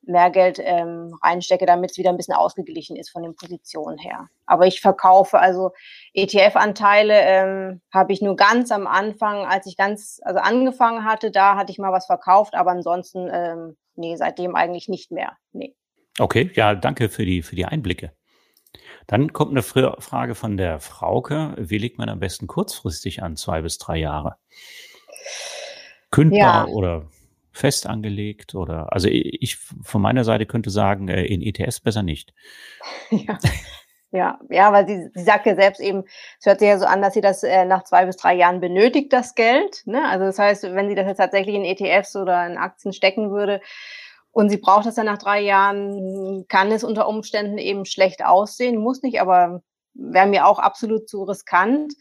mehr Geld ähm, reinstecke, damit es wieder ein bisschen ausgeglichen ist von den Positionen her. Aber ich verkaufe also ETF-Anteile ähm, habe ich nur ganz am Anfang, als ich ganz also angefangen hatte, da hatte ich mal was verkauft, aber ansonsten ähm, nee, seitdem eigentlich nicht mehr. Nee. Okay, ja, danke für die für die Einblicke. Dann kommt eine Frage von der Frauke. Wie legt man am besten kurzfristig an, zwei bis drei Jahre? Kündbar ja. oder fest angelegt oder also ich von meiner Seite könnte sagen, äh, in ETS besser nicht. Ja. Ja, ja, weil sie, sie sagt ja selbst eben, es hört sich ja so an, dass sie das äh, nach zwei bis drei Jahren benötigt, das Geld. Ne? Also das heißt, wenn sie das jetzt tatsächlich in ETFs oder in Aktien stecken würde, und sie braucht das dann nach drei Jahren, kann es unter Umständen eben schlecht aussehen, muss nicht, aber wäre mir auch absolut zu riskant.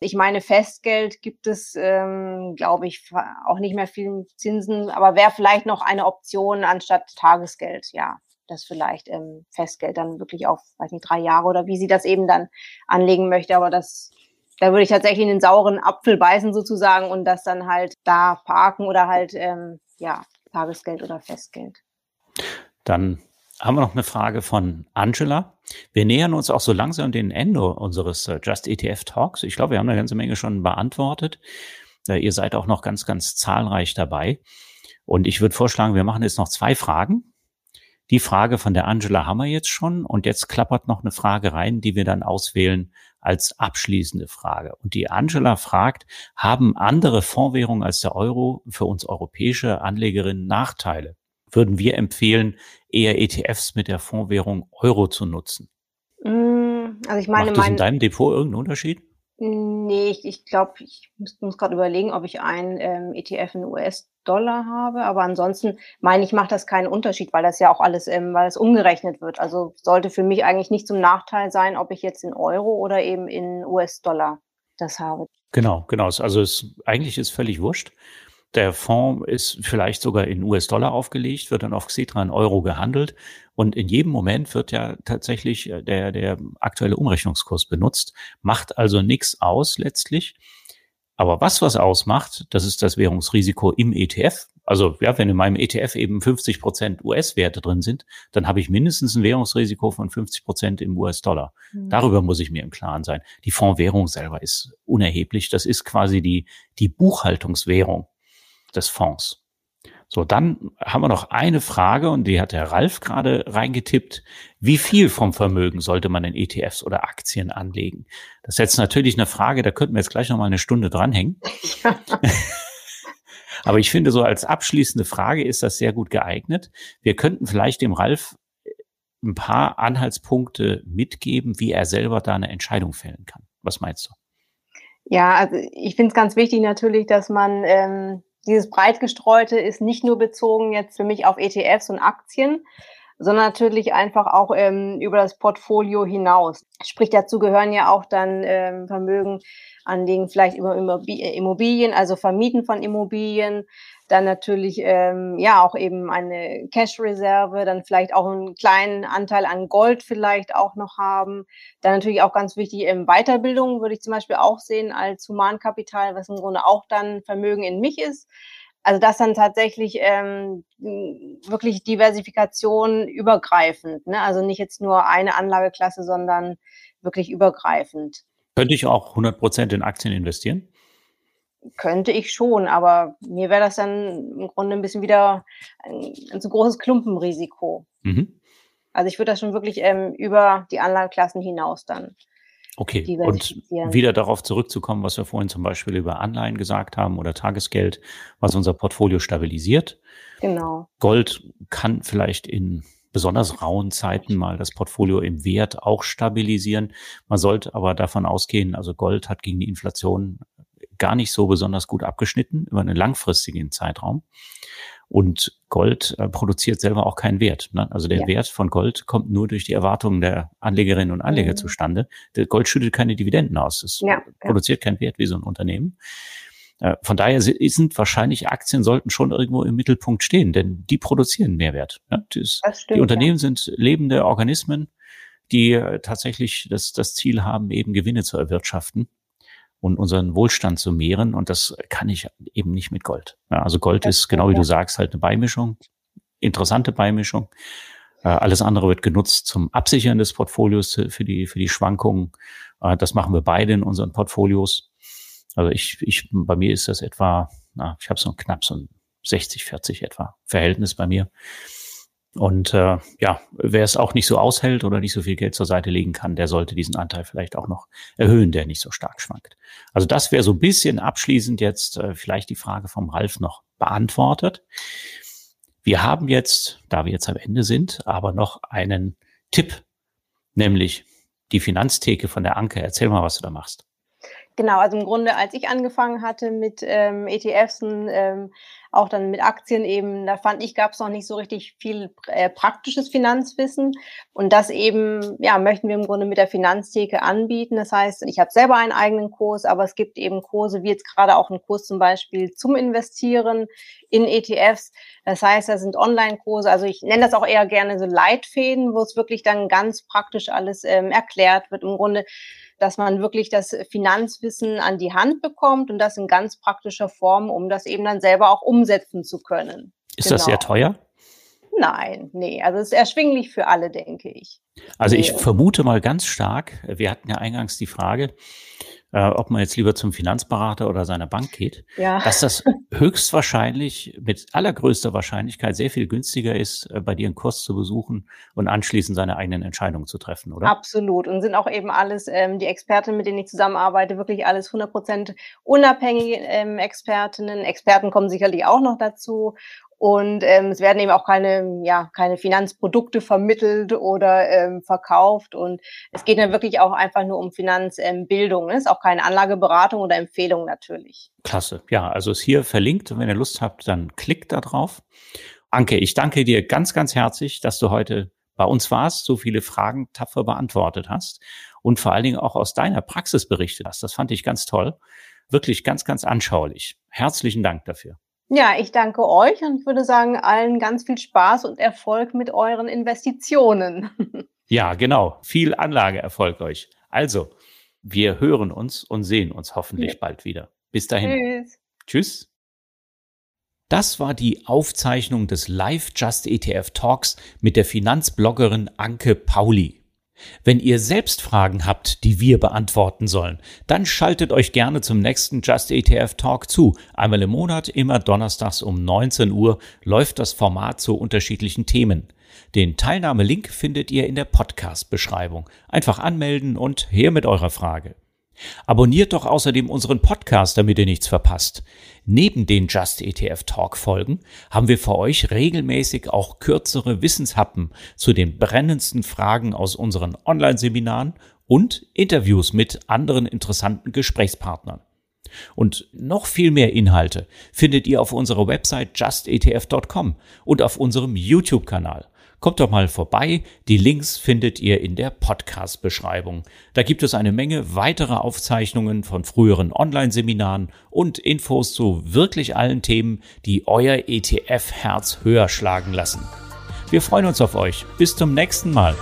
Ich meine, Festgeld gibt es, ähm, glaube ich, auch nicht mehr viel Zinsen, aber wäre vielleicht noch eine Option anstatt Tagesgeld, ja. Das vielleicht ähm, Festgeld dann wirklich auf, weiß nicht, drei Jahre oder wie sie das eben dann anlegen möchte. Aber das, da würde ich tatsächlich in den sauren Apfel beißen sozusagen und das dann halt da parken oder halt, ähm, ja, Tagesgeld oder Festgeld. Dann haben wir noch eine Frage von Angela. Wir nähern uns auch so langsam dem Ende unseres äh, Just ETF Talks. Ich glaube, wir haben eine ganze Menge schon beantwortet. Äh, ihr seid auch noch ganz, ganz zahlreich dabei. Und ich würde vorschlagen, wir machen jetzt noch zwei Fragen. Die Frage von der Angela haben wir jetzt schon. Und jetzt klappert noch eine Frage rein, die wir dann auswählen als abschließende Frage. Und die Angela fragt, haben andere Fondswährungen als der Euro für uns europäische Anlegerinnen Nachteile? Würden wir empfehlen, eher ETFs mit der Fondswährung Euro zu nutzen? Mm, also ich meine, Macht das in deinem Depot irgendeinen Unterschied? Nee, ich, ich glaube, ich muss, muss gerade überlegen, ob ich einen ähm, ETF in US-Dollar habe. Aber ansonsten meine ich, macht das keinen Unterschied, weil das ja auch alles, ähm, weil es umgerechnet wird. Also sollte für mich eigentlich nicht zum Nachteil sein, ob ich jetzt in Euro oder eben in US-Dollar das habe. Genau, genau. Also es eigentlich ist völlig wurscht. Der Fonds ist vielleicht sogar in US-Dollar aufgelegt, wird dann auf Xetra in Euro gehandelt und in jedem Moment wird ja tatsächlich äh, der, der aktuelle Umrechnungskurs benutzt, macht also nichts aus letztlich. Aber was was ausmacht, das ist das Währungsrisiko im ETF. Also ja, wenn in meinem ETF eben 50 Prozent US-Werte drin sind, dann habe ich mindestens ein Währungsrisiko von 50 Prozent im US-Dollar. Mhm. Darüber muss ich mir im Klaren sein. Die Fondswährung selber ist unerheblich. Das ist quasi die, die Buchhaltungswährung des Fonds. So, dann haben wir noch eine Frage und die hat der Ralf gerade reingetippt. Wie viel vom Vermögen sollte man in ETFs oder Aktien anlegen? Das ist jetzt natürlich eine Frage, da könnten wir jetzt gleich noch mal eine Stunde dranhängen. Ja. Aber ich finde, so als abschließende Frage ist das sehr gut geeignet. Wir könnten vielleicht dem Ralf ein paar Anhaltspunkte mitgeben, wie er selber da eine Entscheidung fällen kann. Was meinst du? Ja, also ich finde es ganz wichtig natürlich, dass man ähm, dieses breit gestreute ist nicht nur bezogen jetzt für mich auf ETFs und Aktien, sondern natürlich einfach auch ähm, über das Portfolio hinaus. Sprich, dazu gehören ja auch dann ähm, Vermögen anlegen, vielleicht über Immobilien, also Vermieten von Immobilien, dann natürlich ähm, ja auch eben eine Cash-Reserve, dann vielleicht auch einen kleinen Anteil an Gold vielleicht auch noch haben. Dann natürlich auch ganz wichtig ähm, Weiterbildung würde ich zum Beispiel auch sehen als Humankapital, was im Grunde auch dann Vermögen in mich ist. Also das dann tatsächlich ähm, wirklich Diversifikation übergreifend, ne? also nicht jetzt nur eine Anlageklasse, sondern wirklich übergreifend. Könnte ich auch 100 Prozent in Aktien investieren? Könnte ich schon, aber mir wäre das dann im Grunde ein bisschen wieder ein, ein zu großes Klumpenrisiko. Mhm. Also ich würde das schon wirklich ähm, über die Anlageklassen hinaus dann. Okay, und wieder darauf zurückzukommen, was wir vorhin zum Beispiel über Anleihen gesagt haben oder Tagesgeld, was unser Portfolio stabilisiert. Genau. Gold kann vielleicht in besonders rauen Zeiten mal das Portfolio im Wert auch stabilisieren. Man sollte aber davon ausgehen, also Gold hat gegen die Inflation gar nicht so besonders gut abgeschnitten über einen langfristigen Zeitraum. Und Gold äh, produziert selber auch keinen Wert. Ne? Also der ja. Wert von Gold kommt nur durch die Erwartungen der Anlegerinnen und Anleger mhm. zustande. Der Gold schüttet keine Dividenden aus. Es ja, produziert keinen Wert wie so ein Unternehmen. Äh, von daher sind wahrscheinlich Aktien sollten schon irgendwo im Mittelpunkt stehen, denn die produzieren Mehrwert. Ne? Das, stimmt, die Unternehmen sind lebende Organismen, die äh, tatsächlich das, das Ziel haben, eben Gewinne zu erwirtschaften und unseren Wohlstand zu mehren. Und das kann ich eben nicht mit Gold. Ja, also Gold das ist, genau wie du sagst, halt eine Beimischung, interessante Beimischung. Äh, alles andere wird genutzt zum Absichern des Portfolios für die, für die Schwankungen. Äh, das machen wir beide in unseren Portfolios. Also ich, ich, bei mir ist das etwa, na, ich habe so knapp so ein 60, 40 etwa Verhältnis bei mir. Und äh, ja, wer es auch nicht so aushält oder nicht so viel Geld zur Seite legen kann, der sollte diesen Anteil vielleicht auch noch erhöhen, der nicht so stark schwankt. Also das wäre so ein bisschen abschließend jetzt äh, vielleicht die Frage vom Ralf noch beantwortet. Wir haben jetzt, da wir jetzt am Ende sind, aber noch einen Tipp, nämlich die Finanztheke von der Anke. Erzähl mal, was du da machst. Genau, also im Grunde, als ich angefangen hatte mit ähm, ETFs und ähm, auch dann mit Aktien eben, da fand ich, gab es noch nicht so richtig viel äh, praktisches Finanzwissen. Und das eben, ja, möchten wir im Grunde mit der Finanztheke anbieten. Das heißt, ich habe selber einen eigenen Kurs, aber es gibt eben Kurse, wie jetzt gerade auch ein Kurs zum Beispiel zum Investieren in ETFs. Das heißt, das sind Online-Kurse. Also ich nenne das auch eher gerne so Leitfäden, wo es wirklich dann ganz praktisch alles ähm, erklärt wird. Im Grunde dass man wirklich das Finanzwissen an die Hand bekommt und das in ganz praktischer Form, um das eben dann selber auch umsetzen zu können. Ist genau. das sehr genau. teuer? Nein, nee, also es ist erschwinglich für alle, denke ich. Also ich vermute mal ganz stark, wir hatten ja eingangs die Frage, äh, ob man jetzt lieber zum Finanzberater oder seiner Bank geht, ja. dass das höchstwahrscheinlich mit allergrößter Wahrscheinlichkeit sehr viel günstiger ist, äh, bei dir einen Kurs zu besuchen und anschließend seine eigenen Entscheidungen zu treffen, oder? Absolut. Und sind auch eben alles, ähm, die Experten, mit denen ich zusammenarbeite, wirklich alles 100 Prozent unabhängige ähm, Expertinnen. Experten kommen sicherlich auch noch dazu. Und ähm, es werden eben auch keine, ja, keine Finanzprodukte vermittelt oder ähm, verkauft. Und es geht dann wirklich auch einfach nur um Finanzbildung. Ähm, es ist auch keine Anlageberatung oder Empfehlung natürlich. Klasse. Ja, also ist hier verlinkt. Und wenn ihr Lust habt, dann klickt da drauf. Anke, ich danke dir ganz, ganz herzlich, dass du heute bei uns warst, so viele Fragen tapfer beantwortet hast und vor allen Dingen auch aus deiner Praxis berichtet hast. Das fand ich ganz toll. Wirklich ganz, ganz anschaulich. Herzlichen Dank dafür. Ja, ich danke euch und ich würde sagen, allen ganz viel Spaß und Erfolg mit euren Investitionen. Ja, genau. Viel Anlageerfolg euch. Also, wir hören uns und sehen uns hoffentlich ja. bald wieder. Bis dahin. Tschüss. Tschüss. Das war die Aufzeichnung des Live Just ETF Talks mit der Finanzbloggerin Anke Pauli. Wenn ihr selbst Fragen habt, die wir beantworten sollen, dann schaltet euch gerne zum nächsten Just ETF Talk zu. Einmal im Monat, immer donnerstags um 19 Uhr, läuft das Format zu unterschiedlichen Themen. Den Teilnahmelink findet ihr in der Podcast-Beschreibung. Einfach anmelden und her mit eurer Frage. Abonniert doch außerdem unseren Podcast, damit ihr nichts verpasst. Neben den Just ETF Talk Folgen haben wir für euch regelmäßig auch kürzere Wissenshappen zu den brennendsten Fragen aus unseren Online-Seminaren und Interviews mit anderen interessanten Gesprächspartnern. Und noch viel mehr Inhalte findet ihr auf unserer Website justetf.com und auf unserem YouTube-Kanal. Kommt doch mal vorbei. Die Links findet ihr in der Podcast-Beschreibung. Da gibt es eine Menge weitere Aufzeichnungen von früheren Online-Seminaren und Infos zu wirklich allen Themen, die euer ETF-Herz höher schlagen lassen. Wir freuen uns auf euch. Bis zum nächsten Mal.